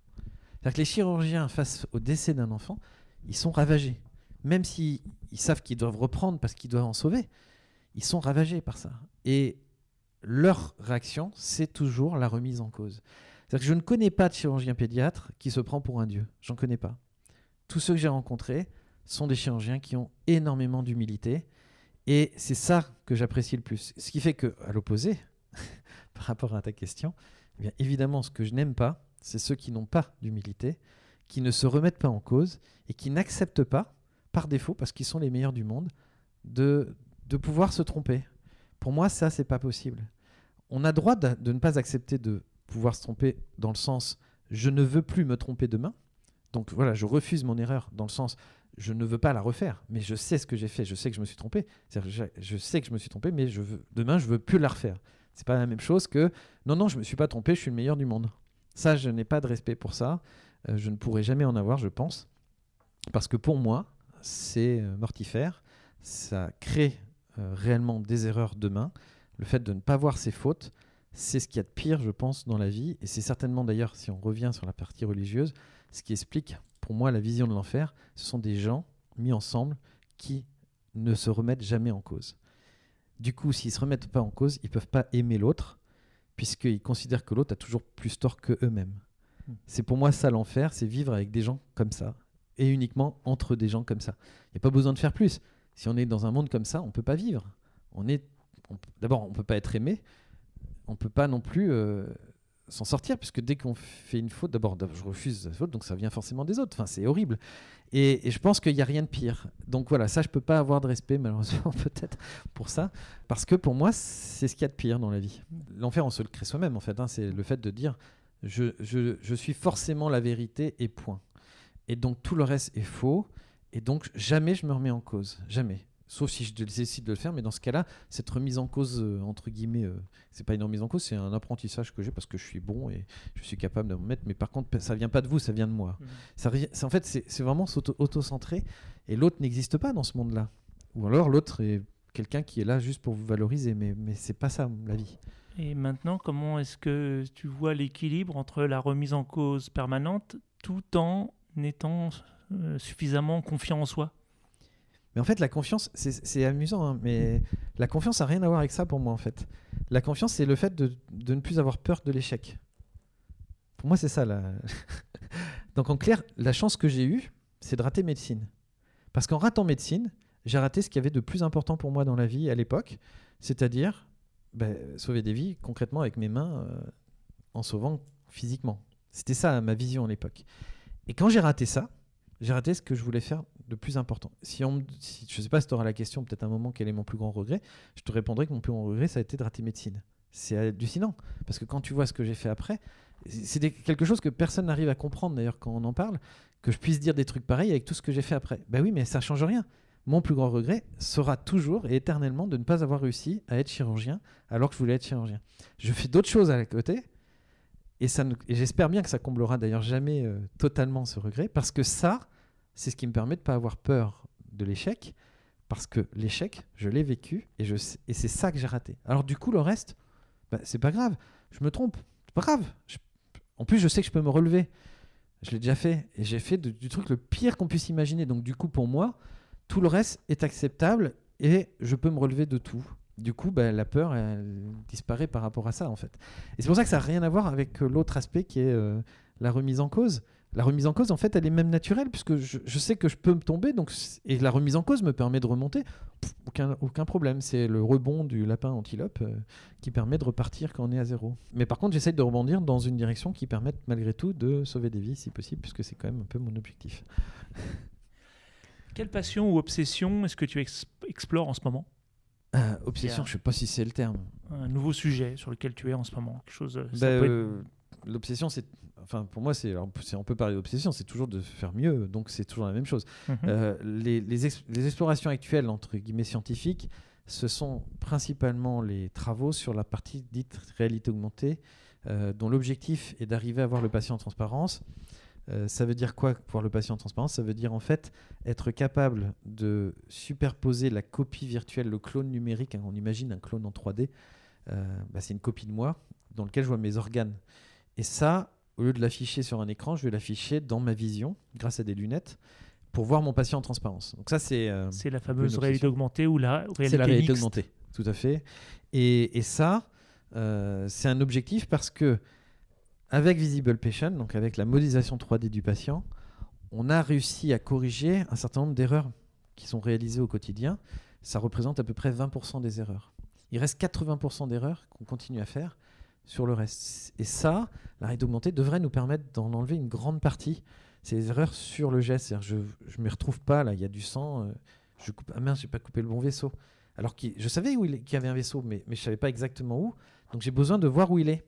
C'est-à-dire que les chirurgiens, face au décès d'un enfant, ils sont ravagés. Même s'ils savent qu'ils doivent reprendre parce qu'ils doivent en sauver, ils sont ravagés par ça. Et leur réaction, c'est toujours la remise en cause. C'est-à-dire que je ne connais pas de chirurgien pédiatre qui se prend pour un dieu. J'en connais pas. Tous ceux que j'ai rencontrés sont des chirurgiens qui ont énormément d'humilité et c'est ça que j'apprécie le plus. Ce qui fait que, à l'opposé, par rapport à ta question, eh bien évidemment, ce que je n'aime pas, c'est ceux qui n'ont pas d'humilité, qui ne se remettent pas en cause et qui n'acceptent pas, par défaut, parce qu'ils sont les meilleurs du monde, de, de pouvoir se tromper. Pour moi, ça, c'est pas possible. On a droit de, de ne pas accepter de pouvoir se tromper dans le sens je ne veux plus me tromper demain. Donc voilà, je refuse mon erreur dans le sens je ne veux pas la refaire, mais je sais ce que j'ai fait, je sais que je me suis trompé. Je, je, sais que je me suis trompé, mais je veux, demain, je veux plus la refaire. C'est pas la même chose que non, non, je me suis pas trompé, je suis le meilleur du monde. Ça, je n'ai pas de respect pour ça. euh, je ne pourrai jamais en avoir, je pense. Parce que pour moi, c'est euh, mortifère. Ça crée euh, réellement des erreurs demain. Le fait de ne pas voir ses fautes, c'est ce qu'il y a de pire, je pense, dans la vie. Et c'est certainement d'ailleurs, si on revient sur la partie religieuse, ce qui explique pour moi la vision de l'enfer. Ce sont des gens mis ensemble qui ne se remettent jamais en cause. Du coup, s'ils ne se remettent pas en cause, ils ne peuvent pas aimer l'autre, puisqu'ils considèrent que l'autre a toujours plus tort que eux-mêmes. Hmm. C'est pour moi ça l'enfer, c'est vivre avec des gens comme ça, et uniquement entre des gens comme ça. Il n'y a pas besoin de faire plus. Si on est dans un monde comme ça, on ne peut pas vivre. On est, D'abord, on ne peut pas être aimé, on ne peut pas non plus euh, s'en sortir, puisque dès qu'on fait une faute, d'abord, je refuse la faute, donc ça vient forcément des autres. Enfin, c'est horrible. Et, je pense qu'il n'y a rien de pire. Donc voilà, ça, je peux pas avoir de respect, malheureusement, peut-être, pour ça. Parce que pour moi, c'est ce qu'il y a de pire dans la vie. L'enfer, on se le crée soi-même, en fait. hein. c'est le fait de dire je- je suis forcément la vérité et point. Et donc tout le reste est faux. Et donc jamais je me remets en cause. Jamais. Sauf si je décide de le faire. Mais dans ce cas-là, cette remise en cause, euh, entre guillemets, euh, c'est pas une remise en cause, c'est un apprentissage que j'ai parce que je suis bon et je suis capable de me mettre. Mais par contre, ça vient pas de vous, ça vient de moi. Mhm. Ça, en fait, c'est vraiment auto-centré. Et l'autre n'existe pas dans ce monde-là. Ou alors l'autre est quelqu'un qui est là juste pour vous valoriser. Mais, mais c'est pas ça, la vie. Et maintenant, comment est-ce que tu vois l'équilibre entre la remise en cause permanente tout en étant euh, suffisamment confiant en soi? Mais en fait, la confiance, c'est amusant, hein, mais la confiance n'a rien à voir avec ça pour moi, en fait. La confiance, c'est le fait de, ne plus avoir peur de l'échec. Pour moi, c'est ça. La... Donc, en clair, la chance que j'ai eue, c'est de rater médecine. Parce qu'en ratant médecine, j'ai raté ce qu'il y avait de plus important pour moi dans la vie à l'époque, c'est-à-dire ben, sauver des vies concrètement avec mes mains euh, en sauvant physiquement. C'était ça ma vision à l'époque. Et quand j'ai raté ça, j'ai raté ce que je voulais faire de plus important. Si on, je ne sais pas si tu auras la question, peut-être un moment, quel est mon plus grand regret, je te répondrai que mon plus grand regret, ça a été de rater médecine. C'est hallucinant, parce que quand tu vois ce que j'ai fait après, c'est quelque chose que personne n'arrive à comprendre d'ailleurs quand on en parle, que je puisse dire des trucs pareils avec tout ce que j'ai fait après. Ben oui, mais ça change rien. Mon plus grand regret sera toujours et éternellement de ne pas avoir réussi à être chirurgien alors que je voulais être chirurgien. Je fais d'autres choses à la côté, et j'espère bien que ça comblera d'ailleurs jamais euh, totalement ce regret, parce que ça, c'est ce qui me permet de ne pas avoir peur de l'échec, parce que l'échec, je l'ai vécu, et, c'est ça que j'ai raté. Alors du coup, le reste, bah, c'est pas grave, je me trompe, c'est pas grave. En plus, je sais que je peux me relever. Je l'ai déjà fait, et j'ai fait du truc le pire qu'on puisse imaginer. Donc du coup, pour moi, tout le reste est acceptable, et je peux me relever de tout. Du coup, bah, la peur, disparaît par rapport à ça, en fait. Et c'est pour ça que ça n'a rien à voir avec euh, l'autre aspect qui est euh, la remise en cause. La remise en cause, en fait, elle est même naturelle, puisque je, je sais que je peux me tomber, donc, et la remise en cause me permet de remonter. Pff, aucun, aucun problème. C'est le rebond du lapin antilope euh, qui permet de repartir quand on est à zéro. Mais par contre, j'essaye de rebondir dans une direction qui permette malgré tout de sauver des vies, si possible, puisque c'est quand même un peu mon objectif. Quelle passion ou obsession est-ce que tu ex- explores en ce moment? Euh, obsession, je sais pas si c'est le terme. Un nouveau sujet sur lequel tu es en ce moment Quelque chose, euh, ça Bah, peut être- L'obsession, c'est. Enfin, pour moi, c'est. On peut parler d'obsession, c'est toujours de faire mieux, donc c'est toujours la même chose. Mhm. Euh, les, les ex- les explorations actuelles, entre guillemets scientifiques, ce sont principalement les travaux sur la partie dite réalité augmentée, euh, dont l'objectif est d'arriver à voir le patient en transparence. Euh, ça veut dire quoi, voir le patient en transparence? Ça veut dire en fait être capable de superposer la copie virtuelle, le clone numérique. hein, on imagine un clone en 3D. euh, bah, c'est une copie de moi dans lequel je vois mes organes. Et ça, au lieu de l'afficher sur un écran, je vais l'afficher dans ma vision grâce à des lunettes pour voir mon patient en transparence. Donc ça, c'est euh, C'est la fameuse réalité augmentée ou la réalité, c'est la réalité mixte. augmentée, tout à fait. Et, et ça, euh, c'est un objectif parce que avec Visible Patient, donc avec la modélisation 3D du patient, on a réussi à corriger un certain nombre d'erreurs qui sont réalisées au quotidien. Ça représente à peu près 20% des erreurs. Il reste 80% d'erreurs qu'on continue à faire sur le reste. Et ça, la réalité augmentée devrait nous permettre d'en enlever une grande partie. Ces erreurs sur le geste, je ne me retrouve pas là, il y a du sang. euh, je coupe, ah mince, j'ai pas coupé le bon vaisseau. Alors qu'il- je savais où il, qu'il y avait un vaisseau, mais, mais je savais pas exactement où. Donc j'ai besoin de voir où il est.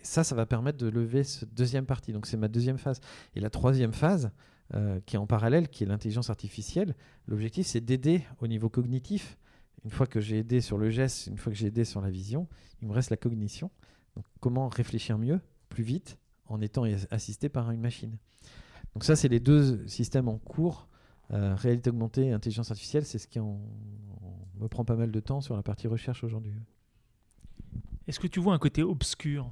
Et ça, ça va permettre de lever cette deuxième partie. Donc c'est ma deuxième phase. Et la troisième phase, euh, qui est en parallèle, qui est l'intelligence artificielle, l'objectif c'est d'aider au niveau cognitif. Une fois que j'ai aidé sur le geste, une fois que j'ai aidé sur la vision, il me reste la cognition. Donc comment réfléchir mieux, plus vite, en étant assisté par une machine? Donc ça, c'est les deux systèmes en cours. Euh, réalité augmentée et intelligence artificielle, c'est ce qui en, me prend pas mal de temps sur la partie recherche aujourd'hui. Est-ce que tu vois un côté obscur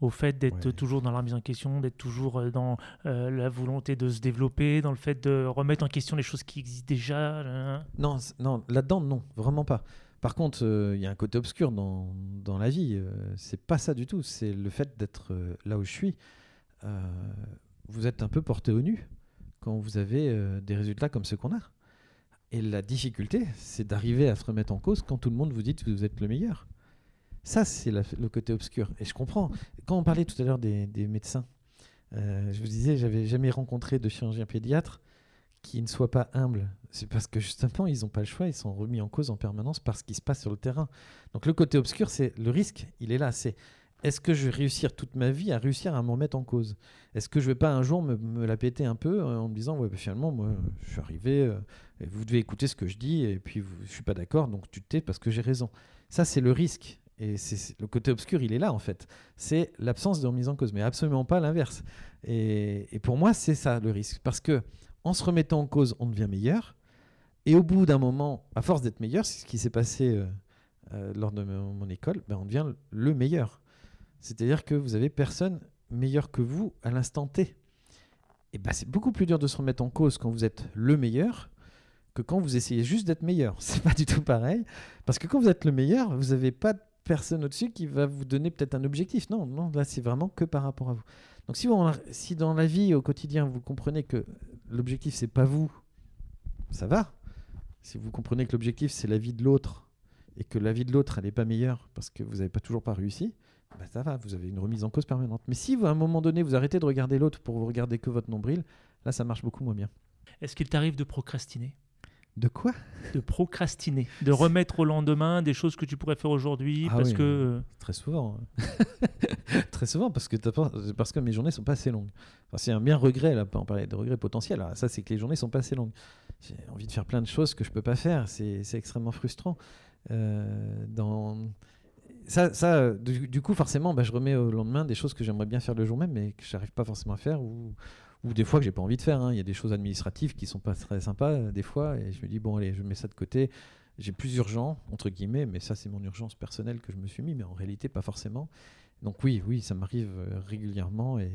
au fait d'être toujours dans la remise en question, d'être toujours euh, dans euh, la volonté de se développer, dans le fait de remettre en question les choses qui existent déjà Non, non là-dedans, non, vraiment pas. Par contre, il y a un côté obscur dans, la vie. c'est pas ça du tout. C'est le fait d'être là où je suis vous êtes un peu porté au nu quand vous avez euh, des résultats comme ceux qu'on a. Et la difficulté, c'est d'arriver à se remettre en cause quand tout le monde vous dit que vous êtes le meilleur. Ça, c'est le côté obscur. Et je comprends. Quand on parlait tout à l'heure des, médecins, euh, je vous disais, j'avais jamais rencontré de chirurgien pédiatre qui ne soit pas humble. C'est parce que justement, ils n'ont pas le choix, ils sont remis en cause en permanence par ce qui se passe sur le terrain. Donc le côté obscur, c'est le risque, il est là. C'est est-ce que je vais réussir toute ma vie à réussir à m'en mettre en cause? Est-ce que je vais pas un jour me, la péter un peu euh, en me disant ouais bah, finalement moi je suis arrivé, euh, vous devez écouter ce que je dis et puis vous, je suis pas d'accord donc tu te tais parce que j'ai raison. Ça c'est le risque et c'est le côté obscur il est là en fait. C'est l'absence de remise en cause mais absolument pas l'inverse. Et, pour moi c'est ça le risque parce que en se remettant en cause on devient meilleur et au bout d'un moment à force d'être meilleur c'est ce qui s'est passé euh, lors de mon, école ben, on devient le meilleur c'est-à-dire que vous avez personne meilleur que vous à l'instant T. Et ben, c'est beaucoup plus dur de se remettre en cause quand vous êtes le meilleur que quand vous essayez juste d'être meilleur. C'est pas du tout pareil. Parce que quand vous êtes le meilleur, vous n'avez pas de personne au-dessus qui va vous donner peut-être un objectif. Non, non, là, c'est vraiment que par rapport à vous. Donc, si, si dans la vie, au quotidien, vous comprenez que l'objectif, c'est pas vous, ça va. Si vous comprenez que l'objectif, c'est la vie de l'autre et que la vie de l'autre, elle n'est pas meilleure parce que vous n'avez pas toujours pas réussi, bah, ça va, vous avez une remise en cause permanente. Mais si à un moment donné, vous arrêtez de regarder l'autre pour vous regarder que votre nombril, là, ça marche beaucoup moins bien. Est-ce qu'il t'arrive de procrastiner? De quoi? De procrastiner, de remettre au lendemain des choses que tu pourrais faire aujourd'hui ah parce que très souvent, très souvent parce que parce que mes journées sont pas assez longues. Enfin, c'est un bien regret là, on parlait de regret potentiel. ça, c'est que les journées sont pas assez longues. J'ai envie de faire plein de choses que je peux pas faire. C'est extrêmement frustrant. Euh, dans ça, ça du, coup, forcément, bah, je remets au lendemain des choses que j'aimerais bien faire le jour même, mais que j'arrive pas forcément à faire, ou, ou des fois que j'ai pas envie de faire. Hein. Il y a des choses administratives qui sont pas très sympas euh, des fois, et je me dis bon allez, je mets ça de côté. J'ai plus urgent entre guillemets, mais ça c'est mon urgence personnelle que je me suis mis, mais en réalité pas forcément. Donc oui, oui, ça m'arrive euh, régulièrement, et,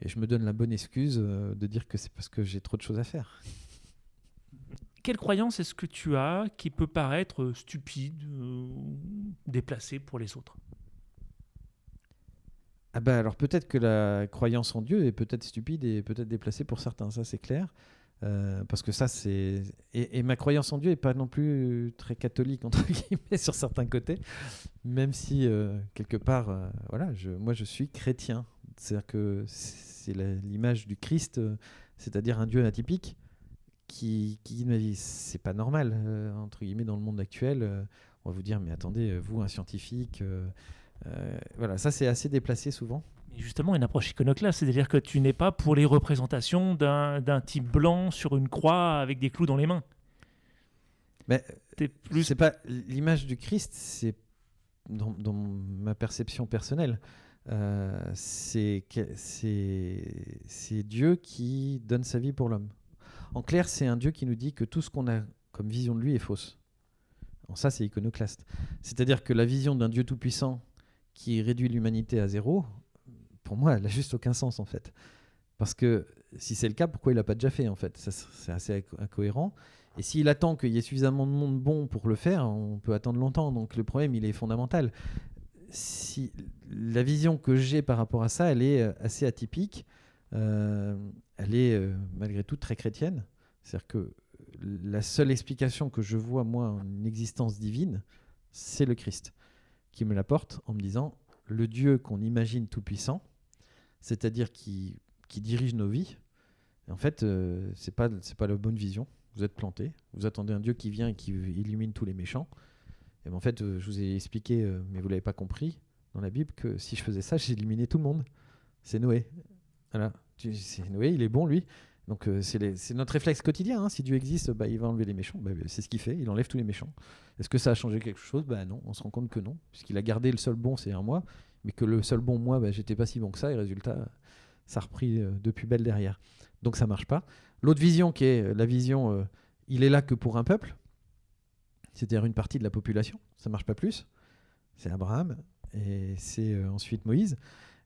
et, je me donne la bonne excuse euh, de dire que c'est parce que j'ai trop de choses à faire quelle croyance est-ce que tu as qui peut paraître stupide ou déplacée pour les autres? Ah bah alors peut-être que la croyance en Dieu est peut-être stupide et peut-être déplacée pour certains, ça c'est clair. Euh, parce que ça c'est et, ma croyance en Dieu est pas non plus très catholique entre guillemets sur certains côtés, même si euh, quelque part euh, voilà moi je suis chrétien, c'est-à-dire que c'est l'image du Christ, c'est-à-dire un Dieu atypique qui, qui ma vie. C'est pas normal, entre guillemets, dans le monde actuel. On va vous dire, mais attendez, vous, un scientifique. Voilà, ça, c'est assez déplacé souvent. Justement, une approche iconoclaste, c'est-à-dire que tu n'es pas pour les représentations d'un type blanc sur une croix avec des clous dans les mains. Mais plus... c'est pas l'image du Christ, c'est dans, dans, ma perception personnelle. Euh, c'est Dieu qui donne sa vie pour l'homme. En clair, c'est un Dieu qui nous dit que tout ce qu'on a comme vision de lui est fausse. ça, c'est iconoclaste. C'est-à-dire que la vision d'un Dieu tout-puissant qui réduit l'humanité à zéro, pour moi, elle n'a juste aucun sens, en fait. Parce que si c'est le cas, pourquoi il l'a pas déjà fait, en fait? C'est assez incohérent. Et s'il attend qu'il y ait suffisamment de monde bon pour le faire, on peut attendre longtemps. Donc le problème, il est fondamental. Si la vision que j'ai par rapport à ça, elle est euh, assez atypique. Euh, elle est euh, malgré tout très chrétienne. C'est-à-dire que la seule explication que je vois, moi, en existence divine, c'est le Christ, qui me l'apporte en me disant le Dieu qu'on imagine tout-puissant, c'est-à-dire qui, dirige nos vies, en fait, euh, c'est pas c'est la bonne vision. Vous êtes planté. Vous attendez un Dieu qui vient et qui illumine tous les méchants. Et ben, en fait, je vous ai expliqué, mais vous l'avez pas compris dans la Bible, que si je faisais ça, j'éliminais tout le monde. C'est Noé. Voilà. Noé, il est bon, lui. Donc euh, c'est notre réflexe quotidien. Hein. Si Dieu existe, bah, il va enlever les méchants. Bah, c'est ce qu'il fait. Il enlève tous les méchants. Est-ce que ça a changé quelque chose? Bah, Non. On se rend compte que non. Puisqu'il a gardé le seul bon, c'est un mois. mais que le seul bon moi, bah, j'étais pas si bon que ça, et résultat, ça a repris euh, de plus belle derrière. Donc ça marche pas. L'autre vision qui est la vision, euh, il est là que pour un peuple, c'est-à-dire une partie de la population, ça marche pas plus. C'est Abraham et c'est euh, ensuite Moïse.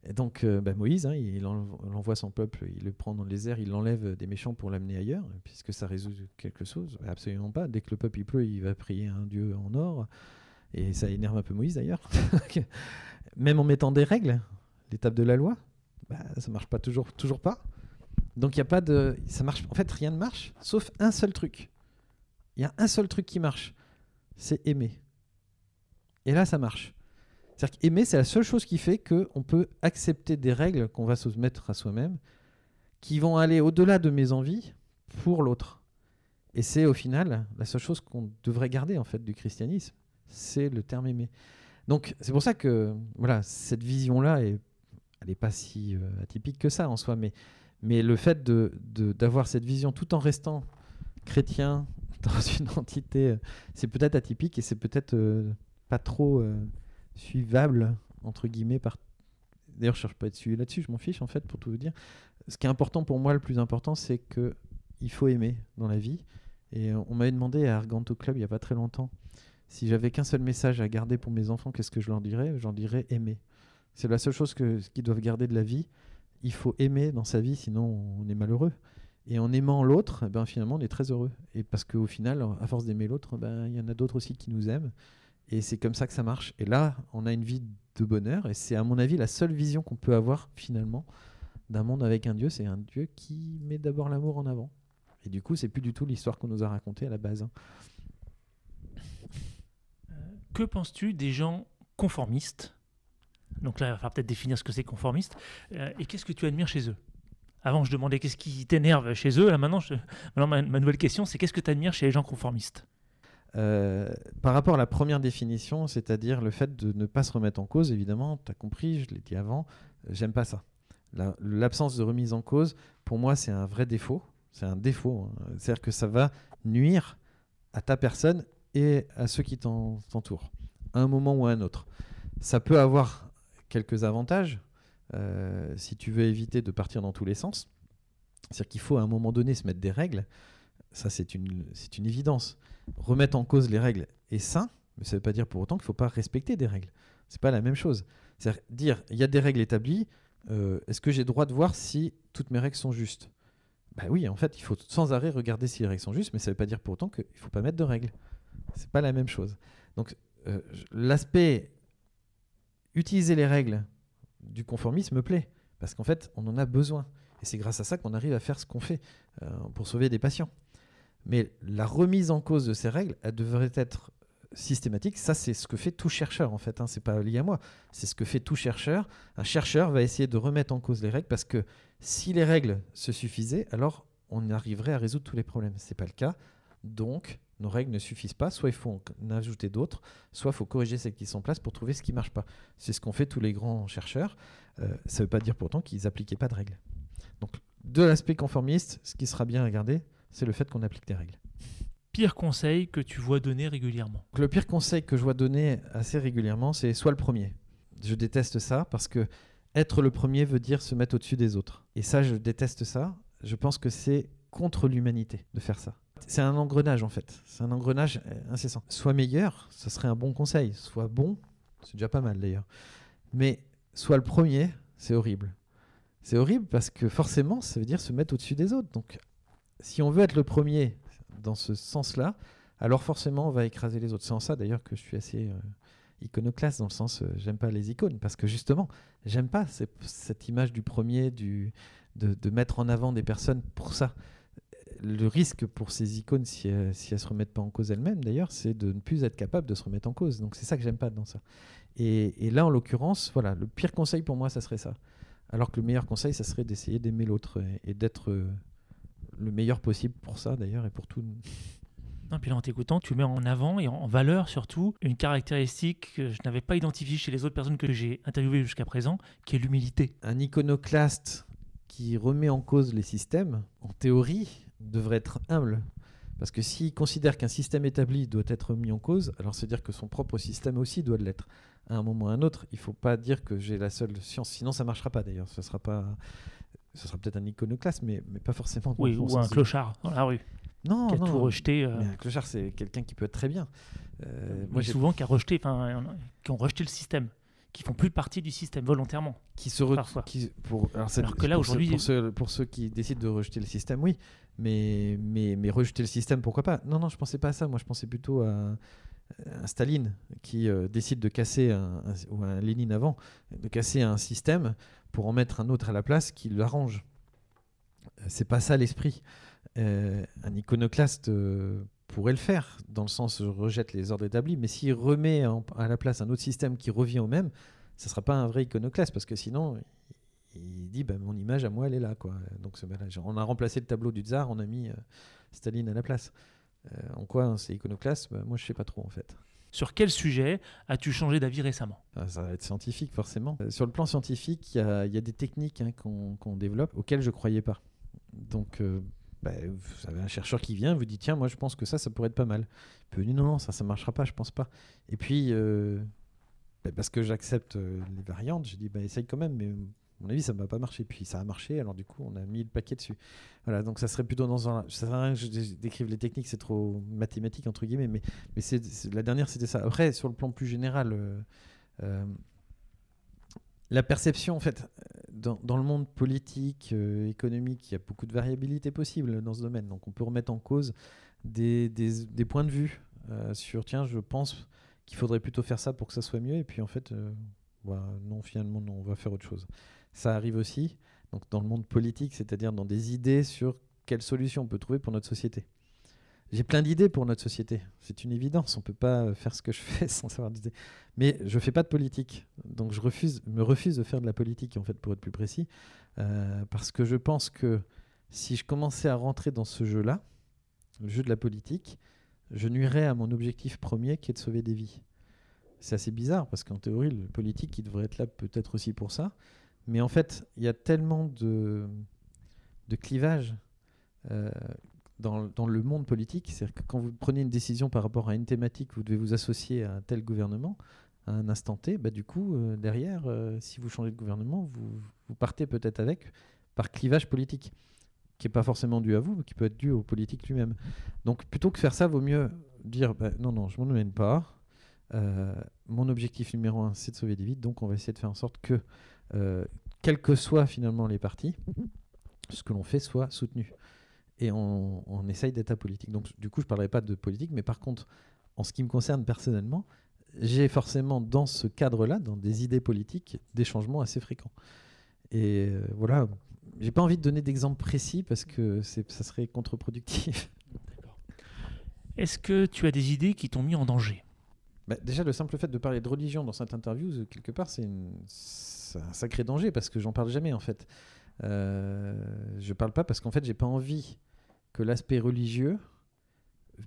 Et donc bah, Moïse, hein, il, envoie son peuple, il le prend dans les airs, il l'enlève des méchants pour l'amener ailleurs, puisque ça résout quelque chose. Absolument pas. Dès que le peuple pleut, il va prier un dieu en or. Et ça énerve un peu Moïse d'ailleurs. Même en mettant des règles, l'étape de la loi, bah, ça marche pas toujours, toujours pas. Donc il y a pas de, ça marche. En fait, rien ne marche, sauf un seul truc. Il y a un seul truc qui marche, c'est aimer. Et là, ça marche. C'est-à-dire qu'aimer, c'est la seule chose qui fait qu'on peut accepter des règles qu'on va se mettre à soi-même, qui vont aller au-delà de mes envies pour l'autre. Et c'est au final la seule chose qu'on devrait garder en fait du christianisme, c'est le terme aimer. Donc c'est pour ça que voilà, cette vision-là, elle n'est pas si euh, atypique que ça en soi, mais, mais le fait d'avoir de, cette vision tout en restant chrétien dans une entité, euh, c'est peut-être atypique et c'est peut-être euh, pas trop suivable, entre guillemets, par... D'ailleurs, je cherche pas à être suivi là-dessus, je m'en fiche en fait, pour tout vous dire. Ce qui est important pour moi, le plus important, c'est que il faut aimer dans la vie. Et on m'avait demandé à Arganto Club il n'y a pas très longtemps si j'avais qu'un seul message à garder pour mes enfants, qu'est-ce que je leur dirais? J'en dirais aimer. C'est la seule chose que, qu'ils doivent garder de la vie. Il faut aimer dans sa vie, sinon on est malheureux. Et en aimant l'autre, eh ben, finalement, on est très heureux. Et parce qu'au final, à force d'aimer l'autre, ben, il y en a d'autres aussi qui nous aiment. Et c'est comme ça que ça marche. Et là, on a une vie de bonheur. Et c'est, à mon avis, la seule vision qu'on peut avoir, finalement, d'un monde avec un Dieu. C'est un Dieu qui met d'abord l'amour en avant. Et du coup, c'est plus du tout l'histoire qu'on nous a racontée à la base. Hein que penses-tu des gens conformistes? Donc là, il va falloir peut-être définir ce que c'est conformiste. Euh, et qu'est-ce que tu admires chez eux? Avant, je demandais qu'est-ce qui t'énerve chez eux. Là, maintenant, ma, nouvelle question, c'est qu'est-ce que tu admires chez les gens conformistes? Euh, par rapport à la première définition, c'est-à-dire le fait de ne pas se remettre en cause, évidemment, tu as compris, je l'ai dit avant, euh, j'aime pas ça. L'absence de remise en cause, pour moi, c'est un vrai défaut. C'est un défaut. Hein. C'est-à-dire que ça va nuire à ta personne et à ceux qui t'entourent, à un moment ou à un autre. Ça peut avoir quelques avantages euh, si tu veux éviter de partir dans tous les sens. C'est-à-dire qu'il faut à un moment donné se mettre des règles. Ça, c'est une, une évidence. Remettre en cause les règles est sain, mais ça ne veut pas dire pour autant qu'il ne faut pas respecter des règles. C'est pas la même chose. C'est-à-dire dire, il y a des règles établies, euh, est-ce que j'ai droit de voir si toutes mes règles sont justes? Ben oui, en fait, il faut sans arrêt regarder si les règles sont justes, mais ça ne veut pas dire pour autant qu'il ne faut pas mettre de règles. C'est pas la même chose. Donc, euh, l'aspect utiliser les règles du conformisme me plaît, parce qu'en fait, on en a besoin. Et c'est grâce à ça qu'on arrive à faire ce qu'on fait euh, pour sauver des patients. Mais la remise en cause de ces règles, elle devrait être systématique. Ça, c'est ce que fait tout chercheur, en fait. Hein. C'est pas lié à moi. C'est ce que fait tout chercheur. Un chercheur va essayer de remettre en cause les règles parce que si les règles se suffisaient, alors on arriverait à résoudre tous les problèmes. C'est pas le cas. Donc, nos règles ne suffisent pas, soit il faut en ajouter d'autres, soit il faut corriger celles qui sont en place pour trouver ce qui marche pas. C'est ce qu'ont fait tous les grands chercheurs. Euh, ça veut pas dire pourtant qu'ils n'appliquaient pas de règles. Donc, de l'aspect conformiste, ce qui sera bien à garder, c'est le fait qu'on applique des règles. Pire conseil que tu vois donner régulièrement Le pire conseil que je vois donner assez régulièrement, c'est soit le premier. Je déteste ça parce que être le premier veut dire se mettre au-dessus des autres. Et ça, je déteste ça. Je pense que c'est contre l'humanité de faire ça c'est un engrenage en fait. C'est un engrenage incessant. Soit meilleur, ce serait un bon conseil. Soit bon, c'est déjà pas mal d'ailleurs. Mais soit le premier, c'est horrible. C'est horrible parce que forcément, ça veut dire se mettre au-dessus des autres. Donc, si on veut être le premier dans ce sens-là, alors forcément, on va écraser les autres. C'est en ça d'ailleurs que je suis assez euh, iconoclaste, dans le sens, euh, j'aime pas les icônes, parce que justement, j'aime pas cette image du premier, du, de mettre en avant des personnes pour ça le risque pour ces icônes, si elles, ne se remettent pas en cause elles-mêmes, d'ailleurs, c'est de ne plus être capable de se remettre en cause. Donc c'est ça que j'aime pas dans ça. Et, là, en l'occurrence, voilà, le pire conseil pour moi, ça serait ça. Alors que le meilleur conseil, ça serait d'essayer d'aimer l'autre et, d'être euh, le meilleur possible pour ça, d'ailleurs, et pour tout. Non, puis là, en t'écoutant, tu mets en avant et en valeur surtout une caractéristique que je n'avais pas identifiée chez les autres personnes que j'ai interviewées jusqu'à présent, qui est l'humilité. Un iconoclaste qui remet en cause les systèmes, en théorie, devrait être humble. Parce que s'il considère qu'un système établi doit être mis en cause, alors c'est-à-dire que son propre système aussi doit l'être. À un moment ou à un autre, il ne faut pas dire que j'ai la seule science, sinon ça ne marchera pas d'ailleurs. Ce sera pas, ce sera peut-être un iconoclaste, mais, mais pas forcément. Oui, ou un clochard dans la rue. Non, qui a non. tout rejeté. euh, Mais un clochard, c'est quelqu'un qui peut être très bien. Euh, moi, souvent qui a rejeté, enfin, qui ont rejeté le système, qui font plus partie du système volontairement. qui se re- Parfois. qui- pour alors, Alors que là, pour aujourd'hui- pour ceux, pour ceux qui décident de rejeter le système oui mais mais mais rejeter le système pourquoi pas? Non non je pensais pas à ça moi je pensais plutôt à, à Staline qui euh, décide de casser un, un- ou un Lénine avant de casser un système pour en mettre un autre à la place qui l'arrange. Euh, c'est pas ça l'esprit. Euh, un iconoclaste pourrait le faire dans le sens je rejette les ordres établis mais s'il remet à la place un autre système qui revient au même ça sera pas un vrai iconoclaste parce que sinon il dit bah, mon image à moi elle est là quoi. Donc ce- on a remplacé le tableau du tsar on a mis Staline à la place en quoi hein, c'est iconoclaste? Bah, moi je sais pas trop en fait. Sur quel sujet as-tu changé d'avis récemment? Ah, ça va être scientifique forcément. Euh, sur le plan scientifique il y a, il y a des techniques hein, qu'on développe auxquelles je croyais pas. Donc euh, bah, vous avez un chercheur qui vient vous dit tiens moi je pense que ça ça pourrait être pas mal. Il peut dire non non ça ça marchera pas je pense pas. Et puis euh, bah, parce que j'accepte euh, les variantes je dis bah essaye quand même mais mon avis ça ne va pas marcher puis ça a marché alors du coup on a mis le paquet dessus voilà donc ça serait plutôt dans un ça sert à rien que je dé- décrive les techniques c'est trop mathématique entre guillemets mais mais la dernière c'était ça après sur le plan plus général euh, euh, la perception, en fait, dans, dans le monde politique, euh, économique, il y a beaucoup de variabilité possible dans ce domaine. Donc, on peut remettre en cause des, des- points de vue sur tiens, je pense qu'il faudrait plutôt faire ça pour que ça soit mieux. Et puis, en fait, bah, non, finalement, non, on va faire autre chose. Ça arrive aussi donc, dans le monde politique, c'est-à-dire dans des idées sur quelles solutions on peut trouver pour notre société. J'ai plein d'idées pour notre société. C'est une évidence. On ne peut pas euh, faire ce que je fais sans savoir d'idées. Mais je fais pas de politique. Donc je refuse, me refuse de faire de la politique, en fait, pour être plus précis. euh, parce que je pense que si je commençais à rentrer dans ce jeu-là, le jeu de la politique, je nuirais à mon objectif premier qui est de sauver des vies. C'est assez bizarre parce qu'en théorie, le politique, il devrait être là peut-être aussi pour ça. Mais en fait, il y a tellement de, clivages euh, dans, le monde politique. C'est-à-dire que quand vous prenez une décision par rapport à une thématique, vous devez vous associer à un tel gouvernement à un instant T. Bah, du coup, euh, derrière, euh, si vous changez de gouvernement, vous, partez peut-être avec par clivage politique qui n'est pas forcément dû à vous, mais qui peut être dû au politique lui-même. Donc plutôt que faire ça, vaut mieux dire bah, non, non, je m'en mène pas. Mon objectif numéro un, c'est de sauver des vies. Donc on va essayer de faire en sorte que, quels que soient finalement les partis, ce que l'on fait soit soutenu. Et on, on essaye d'être apolitique. Donc du coup, je ne parlerai pas de politique, mais par contre, en ce qui me concerne personnellement, j'ai forcément dans ce cadre-là, dans des idées politiques, des changements assez fréquents. Et euh, voilà, j'ai pas envie de donner d'exemples précis parce que ça serait contre-productif. Est-ce que tu as des idées qui t'ont mis en danger? Bah, déjà, le simple fait de parler de religion dans cette interview, euh, quelque part, c'est une- c'est un sacré danger parce que j'en parle jamais en fait. Euh, je parle pas parce qu'en fait, j'ai pas envie que l'aspect religieux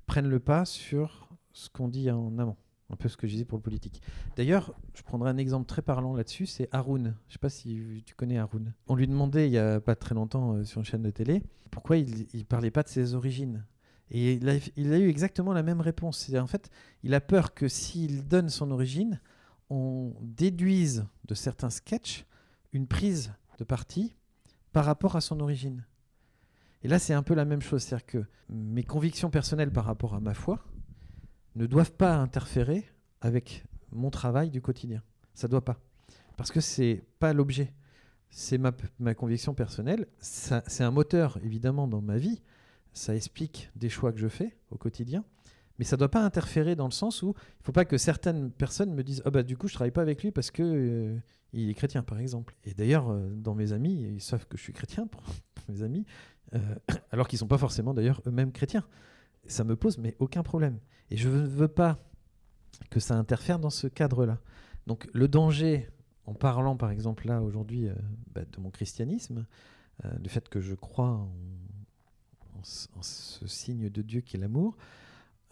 prenne le pas sur ce qu'on dit en amont. Un peu ce que je disais pour le politique. D'ailleurs, je prendrai un exemple très parlant là-dessus, c'est Haroun. Je sais pas si tu connais Haroun. On lui demandait il y a pas très longtemps euh, sur une chaîne de télé pourquoi il, il parlait pas de ses origines. Et il a, il a eu exactement la même réponse. En fait, il a peur que s'il donne son origine, on déduise de certains sketchs une prise de parti par rapport à son origine. Et là, c'est un peu la même chose. C'est-à-dire que mes convictions personnelles par rapport à ma foi ne doivent pas interférer avec mon travail du quotidien. Ça doit pas. Parce que c'est pas l'objet. C'est ma, ma conviction personnelle. C'est un moteur, évidemment, dans ma vie. Ça explique des choix que je fais au quotidien. Mais ça ne doit pas interférer dans le sens où il ne faut pas que certaines personnes me disent Ah bah du coup je travaille pas avec lui parce que euh, est chrétien par exemple. Et d'ailleurs euh, dans mes amis, ils savent que je suis chrétien pour, mes amis, euh, alors qu'ils sont pas forcément d'ailleurs eux-mêmes chrétiens. Ça me pose mais aucun problème. Et je ne veux pas que ça interfère dans ce cadre-là. Donc le danger, en parlant par exemple là aujourd'hui bah, de mon christianisme, du fait que je crois en ce signe de Dieu qui est l'amour,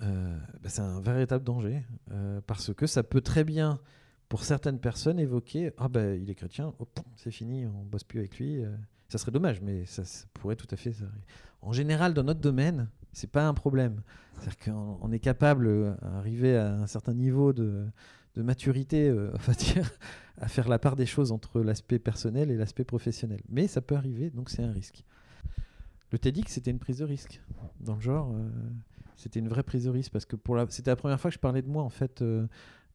euh, bah, c'est un véritable danger euh, parce que ça peut très bien, pour certaines personnes, évoquer ah ben il est chrétien, oh, c'est fini, on bosse plus avec lui. euh. ça serait dommage, mais ça, ça pourrait tout à fait. arriver. En général, dans notre domaine, C'est pas un problème. C'est-à-dire qu'on on est capable, d'arriver à un certain niveau de, de maturité, on dire, à faire la part des choses entre l'aspect personnel et l'aspect professionnel. Mais ça peut arriver, donc c'est un risque. Le TEDx, c'était une prise de risque. Dans le genre, c'était une vraie prise parce que pour la... c'était la première fois que je parlais de moi, en fait, euh,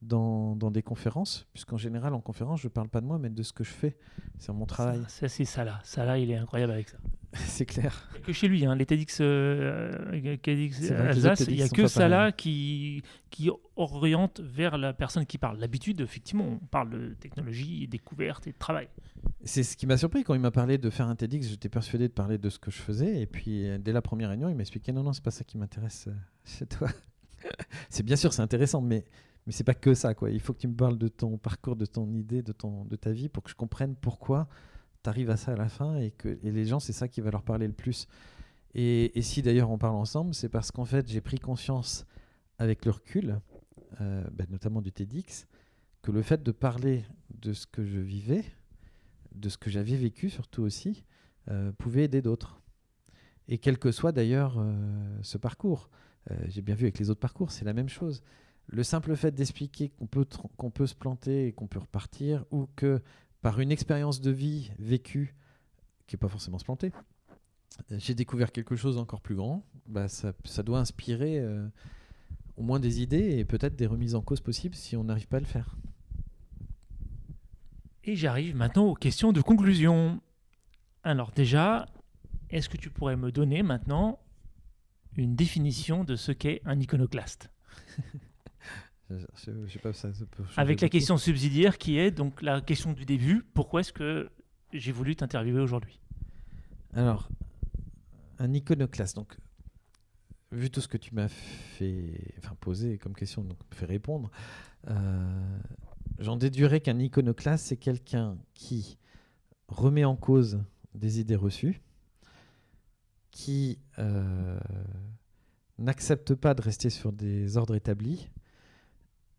dans, dans des conférences, puisqu'en général, en conférence, je parle pas de moi, mais de ce que je fais. C'est mon travail. Ça, c'est. Ça là, il est incroyable avec ça. c'est clair. Que chez lui, hein, les TEDx, euh, TEDx les Alsace, il n'y a que pareils. qui, qui oriente vers la personne qui parle. L'habitude, effectivement, on parle de technologie, découverte et de travail. C'est ce qui m'a surpris quand il m'a parlé de faire un TEDx. J'étais persuadé de parler de ce que je faisais. Et puis, euh, dès la première réunion, il m'a expliqué non, non, c'est pas ça qui m'intéresse euh, chez toi. c'est bien sûr, c'est intéressant, mais, mais c'est pas que ça. Quoi. Il faut que tu me parles de ton parcours, de ton idée, de, ton, de ta vie pour que je comprenne pourquoi tu arrives à ça à la fin. Et que et les gens, c'est ça qui va leur parler le plus. Et, et si d'ailleurs on parle ensemble, c'est parce qu'en fait, j'ai pris conscience avec le recul, euh, ben, notamment du TEDx, que le fait de parler de ce que je vivais, de ce que j'avais vécu surtout aussi, euh, pouvait aider d'autres. Et quel que soit d'ailleurs euh, ce parcours, j'ai bien vu avec les autres parcours, c'est la même chose. Le simple fait d'expliquer qu'on peut, qu'on peut se planter et qu'on peut repartir, ou que par une expérience de vie vécue, qui n'est pas forcément se planter, euh, j'ai découvert quelque chose encore plus grand, bah, ça, ça doit inspirer euh, au moins des idées et peut-être des remises en cause possibles si on n'arrive pas à le faire. Et j'arrive maintenant aux questions de conclusion. Alors déjà, est-ce que tu pourrais me donner maintenant une définition de ce qu'est un iconoclaste? Je, je- je sais pas, ça, ça peut changer Avec la question subsidiaire qui est donc la question du début, pourquoi est-ce que j'ai voulu t'interviewer aujourd'hui? Alors, un iconoclaste. Donc, vu tout ce que tu m'as fait, enfin posé comme question, donc fait répondre, euh, j'en déduirais qu'un iconoclaste, c'est quelqu'un qui remet en cause des idées reçues, qui euh, n'accepte pas de rester sur des ordres établis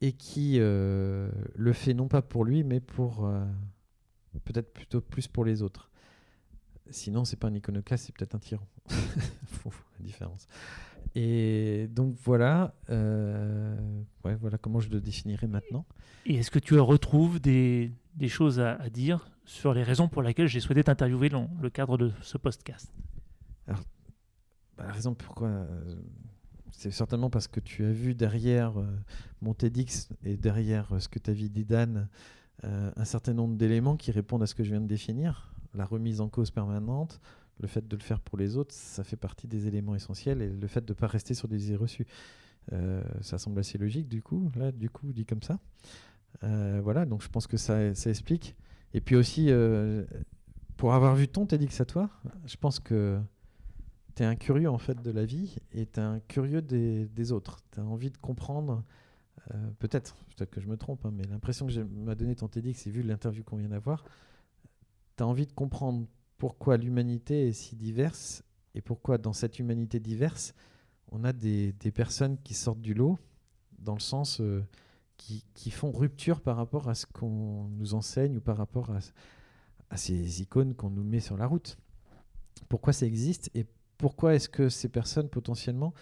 et qui euh, le fait non pas pour lui, mais pour euh, peut-être plutôt plus pour les autres. Sinon, c'est pas un iconoclaste, c'est peut-être un tyran. Faut la différence. Et donc voilà, euh, ouais, voilà comment je le définirais maintenant. Et est-ce que tu retrouves des, des choses à, à dire sur les raisons pour lesquelles j'ai souhaité t'interviewer dans le cadre de ce podcast? Bah, la raison pourquoi, c'est certainement parce que tu as vu derrière euh, mon TEDx et derrière euh, ce que tu as vu d'Idan euh, un certain nombre d'éléments qui répondent à ce que je viens de définir. La remise en cause permanente, le fait de le faire pour les autres, ça fait partie des éléments essentiels et le fait de ne pas rester sur des idées reçues. Ça semble assez logique du coup, là, du coup, dit comme ça. Voilà, donc je pense que ça, ça explique. Et puis aussi, pour avoir vu ton TEDx à toi, je pense que tu es un curieux en fait de la vie et tu es un curieux des, autres. Tu as envie de comprendre, euh, peut-être, peut-être que je me trompe, hein, mais l'impression que m'a donné ton TEDx et vu l'interview qu'on vient d'avoir, tu as envie de comprendre pourquoi l'humanité est si diverse et pourquoi dans cette humanité diverse, on a des, des personnes qui sortent du lot dans le sens euh, qui, qui font rupture par rapport à ce qu'on nous enseigne ou par rapport à, à ces icônes qu'on nous met sur la route. Pourquoi ça existe et pourquoi est-ce que ces personnes potentiellement,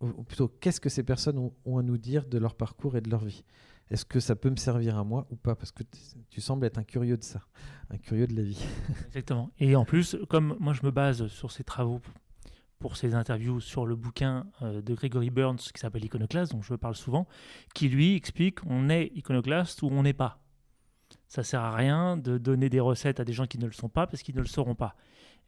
ou plutôt qu'est-ce que ces personnes ont, à nous dire de leur parcours et de leur vie? Est-ce que ça peut me servir à moi ou pas? Parce que tu sembles être un curieux de ça, un curieux de la vie. Exactement. Et en plus, comme moi je me base sur ces travaux pour ces interviews sur le bouquin euh, de Gregory Burns qui s'appelle Iconoclaste, dont je parle souvent, qui lui explique on est iconoclaste ou on n'est pas. Ça sert à rien de donner des recettes à des gens qui ne le sont pas parce qu'ils ne le sauront pas.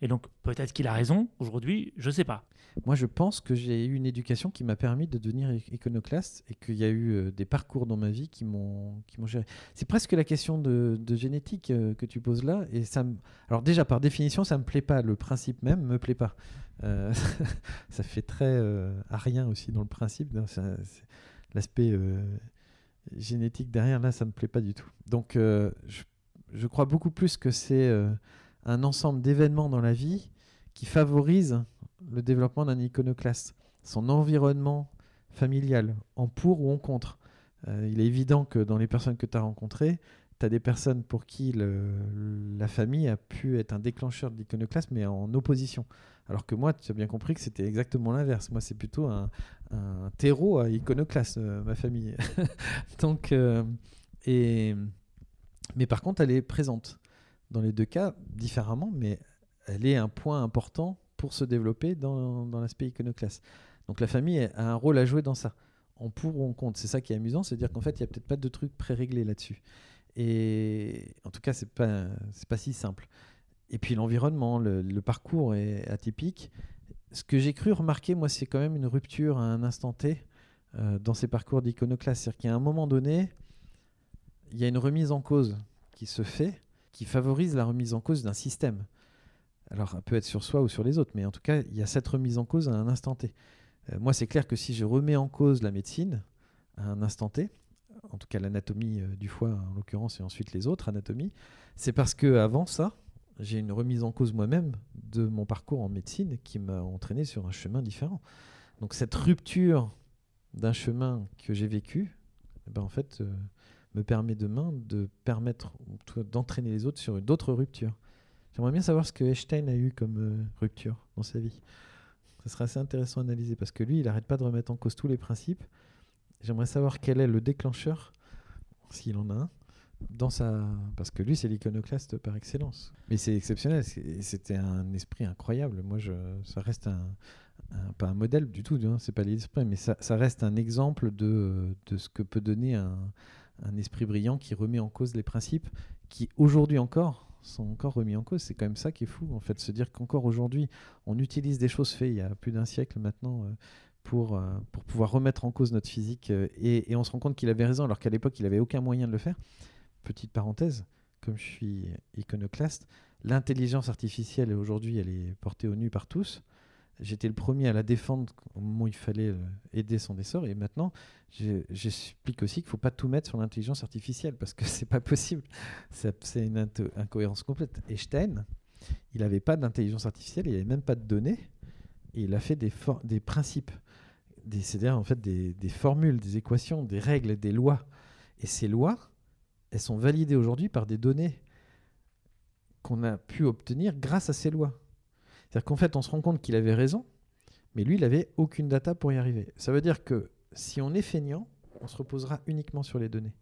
Et donc peut-être qu'il a raison aujourd'hui, je sais pas. Moi, je pense que j'ai eu une éducation qui m'a permis de devenir ic- iconoclaste et qu'il y a eu euh, des parcours dans ma vie qui m'ont géré. C'est presque la question de, génétique euh, que tu poses là. Et ça Alors déjà, par définition, ça me plaît pas. Le principe même me plaît pas. Euh, ça fait très euh, arien aussi dans le principe. L'aspect génétique derrière, là, ça me plaît pas du tout. Donc, je, je crois beaucoup plus que c'est un ensemble d'événements dans la vie qui favorisent le développement d'un iconoclaste, son environnement familial, en pour ou en contre. Euh, il est évident que dans les personnes que tu as rencontrées, tu as des personnes pour qui la famille a pu être un déclencheur de l'iconoclasme, mais en opposition Alors que moi, tu as bien compris que c'était exactement l'inverse. Moi, c'est plutôt un, terreau à iconoclaste, euh, ma famille. Donc, euh, mais par contre, elle est présente. Dans les deux cas, différemment, mais elle est un point important pour se développer dans, dans l'aspect iconoclaste. Donc la famille a un rôle à jouer dans ça, en pour ou en contre. C'est ça qui est amusant, c'est-à-dire qu'en fait, il n'y a peut-être pas de truc pré-réglé là-dessus. Et en tout cas, c'est pas pas si simple. Et puis l'environnement, le, le parcours est atypique. Ce que j'ai cru remarquer, moi, c'est quand même une rupture à un instant T euh, dans ces parcours d'iconoclaste. C'est-à-dire qu'à un moment donné, il y a une remise en cause qui se fait, qui favorise la remise en cause d'un système. Alors, elle peut être sur soi ou sur les autres, mais en tout cas, il y a cette remise en cause à un instant T. Euh, moi, c'est clair que si je remets en cause la médecine à un instant T, en tout cas l'anatomie euh, du foie en l'occurrence, et ensuite les autres anatomies, c'est parce que avant ça, j'ai une remise en cause moi-même de mon parcours en médecine qui m'a entraîné sur un chemin différent. Donc cette rupture d'un chemin que j'ai vécu, eh ben en fait, euh, me permet demain de permettre d'entraîner les autres sur d'autres ruptures. J'aimerais bien savoir ce que Einstein a eu comme euh, rupture dans sa vie. Ce serait assez intéressant à analyser parce que lui, il n'arrête pas de remettre en cause tous les principes. J'aimerais savoir quel est le déclencheur, s'il en a un, dans sa... parce que lui, c'est l'iconoclaste par excellence. Mais c'est exceptionnel. C'était un esprit incroyable. Moi, ça reste un, un- pas un modèle du tout. Hein, c'est pas l'esprit, mais ça, ça reste un exemple de, de ce que peut donner un, un esprit brillant qui remet en cause les principes qui aujourd'hui encore sont encore remis en cause. C'est quand même ça qui est fou, en fait, se dire qu'encore aujourd'hui, on utilise des choses faites il y a plus d'un siècle maintenant euh, pour, euh, pour pouvoir remettre en cause notre physique. euh, et, et on se rend compte qu'il avait raison, alors qu'à l'époque, il n'avait aucun moyen de le faire. Petite parenthèse, comme je suis iconoclaste, l'intelligence artificielle, aujourd'hui, elle est portée au nu par tous. J'étais le premier à la défendre au moment où il fallait euh, aider son essor. Et maintenant, je- j'explique aussi qu'il ne faut pas tout mettre sur l'intelligence artificielle parce que c'est pas possible. C'est une incohérence complète. Einstein, il n'avait pas d'intelligence artificielle, il n'avait même pas de données. Et il a fait des, des principes, c'est-à-dire en fait des formules, des équations, des règles, des lois. Et ces lois, elles sont validées aujourd'hui par des données qu'on a pu obtenir grâce à ces lois. C'est-à-dire qu'en fait, on se rend compte qu'il avait raison, mais lui, il n'avait aucune data pour y arriver. Ça veut dire que si on est feignant, on se reposera uniquement sur les données.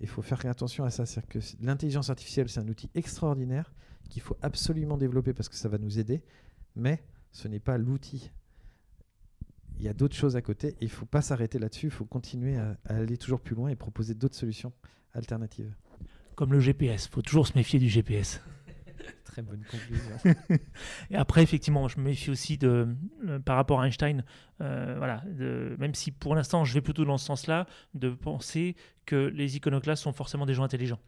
Il faut faire attention à ça. C'est-à-dire que l'intelligence artificielle, c'est un outil extraordinaire qu'il faut absolument développer parce que ça va nous aider, mais ce n'est pas l'outil. Il y a d'autres choses à côté et il ne faut pas s'arrêter là-dessus. Il faut continuer à, aller toujours plus loin et proposer d'autres solutions alternatives. Comme le GPS, faut toujours se méfier du GPS. Très bonne conclusion. Et après, effectivement, je me méfie aussi de, euh, par rapport à Einstein, euh, voilà, de- même si pour l'instant je vais plutôt dans ce sens-là, de penser que les iconoclastes sont forcément des gens intelligents.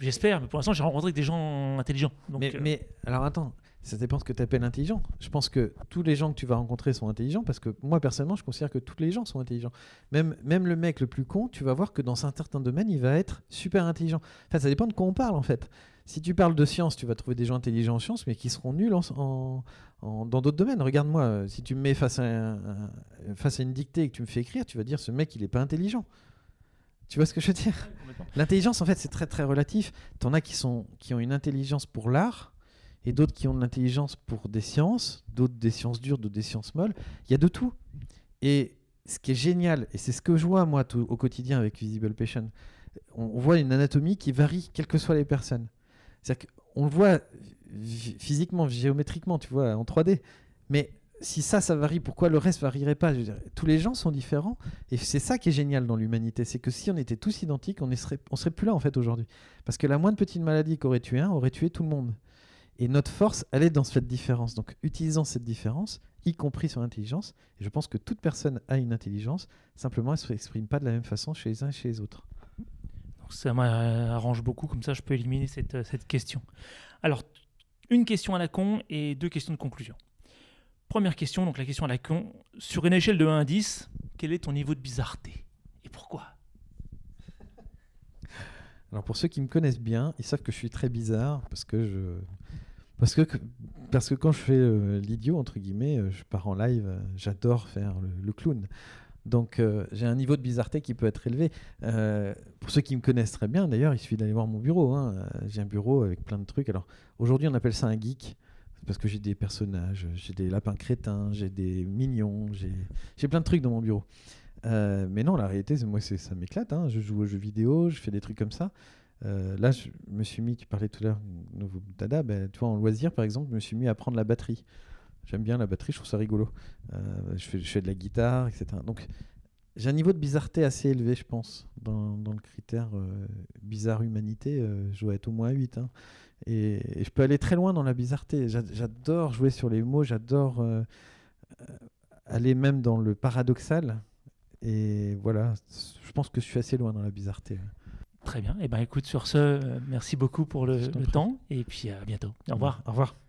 J'espère, mais pour l'instant j'ai rencontré des gens intelligents. Donc, mais, euh, mais alors attends, ça dépend ce que tu appelles intelligent. Je pense que tous les gens que tu vas rencontrer sont intelligents parce que moi personnellement je considère que tous les gens sont intelligents. Même, même le mec le plus con, tu vas voir que dans un certain domaine il va être super intelligent. Enfin ça dépend de quoi on parle en fait. Si tu parles de science, tu vas trouver des gens intelligents en sciences mais qui seront nuls en, en- en- dans d'autres domaines. Regarde-moi, euh, si tu me mets face à, un- un- face à une dictée et que tu me fais écrire, tu vas dire ce mec il est pas intelligent. Tu vois ce que je veux dire? L'intelligence, en fait, c'est très très relatif. T'en as qui, sont, qui ont une intelligence pour l'art, et d'autres qui ont de l'intelligence pour des sciences, d'autres des sciences dures, d'autres des sciences molles. Il y a de tout. Et ce qui est génial, et c'est ce que je vois moi tout- au quotidien avec Visible Patient, on, on voit une anatomie qui varie quelles que soient les personnes. C'est-à-dire qu'on le voit phy- physiquement, géométriquement, tu vois, en 3D. Mais si ça, ça varie, pourquoi le reste varierait pas? Tous les gens sont différents. Et c'est ça qui est génial dans l'humanité, c'est que si on était tous identiques, on ne serait, on serait plus là en fait aujourd'hui. Parce que la moindre petite maladie qu'aurait tué un aurait tué tout le monde. Et notre force, elle est dans cette différence. Donc utilisant cette différence, y compris sur l'intelligence, et je pense que toute personne a une intelligence, simplement elle ne s'exprime pas de la même façon chez les uns et chez les autres. Ça m'arrange beaucoup, comme ça je peux éliminer cette, euh, cette question. Alors, une question à la con et deux questions de conclusion. Première question, donc la question à la con. Sur une échelle de 1 à 10, quel est ton niveau de bizarreté Et pourquoi? Alors pour ceux qui me connaissent bien, ils savent que je suis très bizarre parce que je parce que parce que quand je fais euh, l'idiot entre guillemets, euh, je pars en live, j'adore faire le clown. Donc euh, j'ai un niveau de bizarreté qui peut être élevé. Euh, pour ceux qui me connaissent très bien, d'ailleurs, il suffit d'aller voir mon bureau. hein. Euh, J'ai un bureau avec plein de trucs. Alors aujourd'hui, on appelle ça un geek. parce que j'ai des personnages, j'ai des lapins crétins, j'ai des mignons, j'ai plein de trucs dans mon bureau. Mais non, la réalité, moi, ça m'éclate. Hein. Je joue aux jeux vidéo, je fais des trucs comme ça. Là, je me suis mis, tu parlais tout à l'heure, nouveau Tada, ben, tu vois, en loisir, par exemple, je me suis mis à prendre la batterie. J'aime bien la batterie, je trouve ça rigolo. Euh, je, fais, je, fais, de la guitare, etc. Donc, j'ai un niveau de bizarreté assez élevé, je pense, dans, dans le critère bizarre humanité. je dois être au moins 8. Hein. Et, je peux aller très loin dans la bizarreté. J'adore jouer sur les mots, j'adore euh, aller même dans le paradoxal. Et voilà, je pense que je suis assez loin dans la bizarreté. Très bien. Et eh ben écoute, sur ce, euh, merci beaucoup pour le, le temps et puis à bientôt. Au revoir. Au revoir.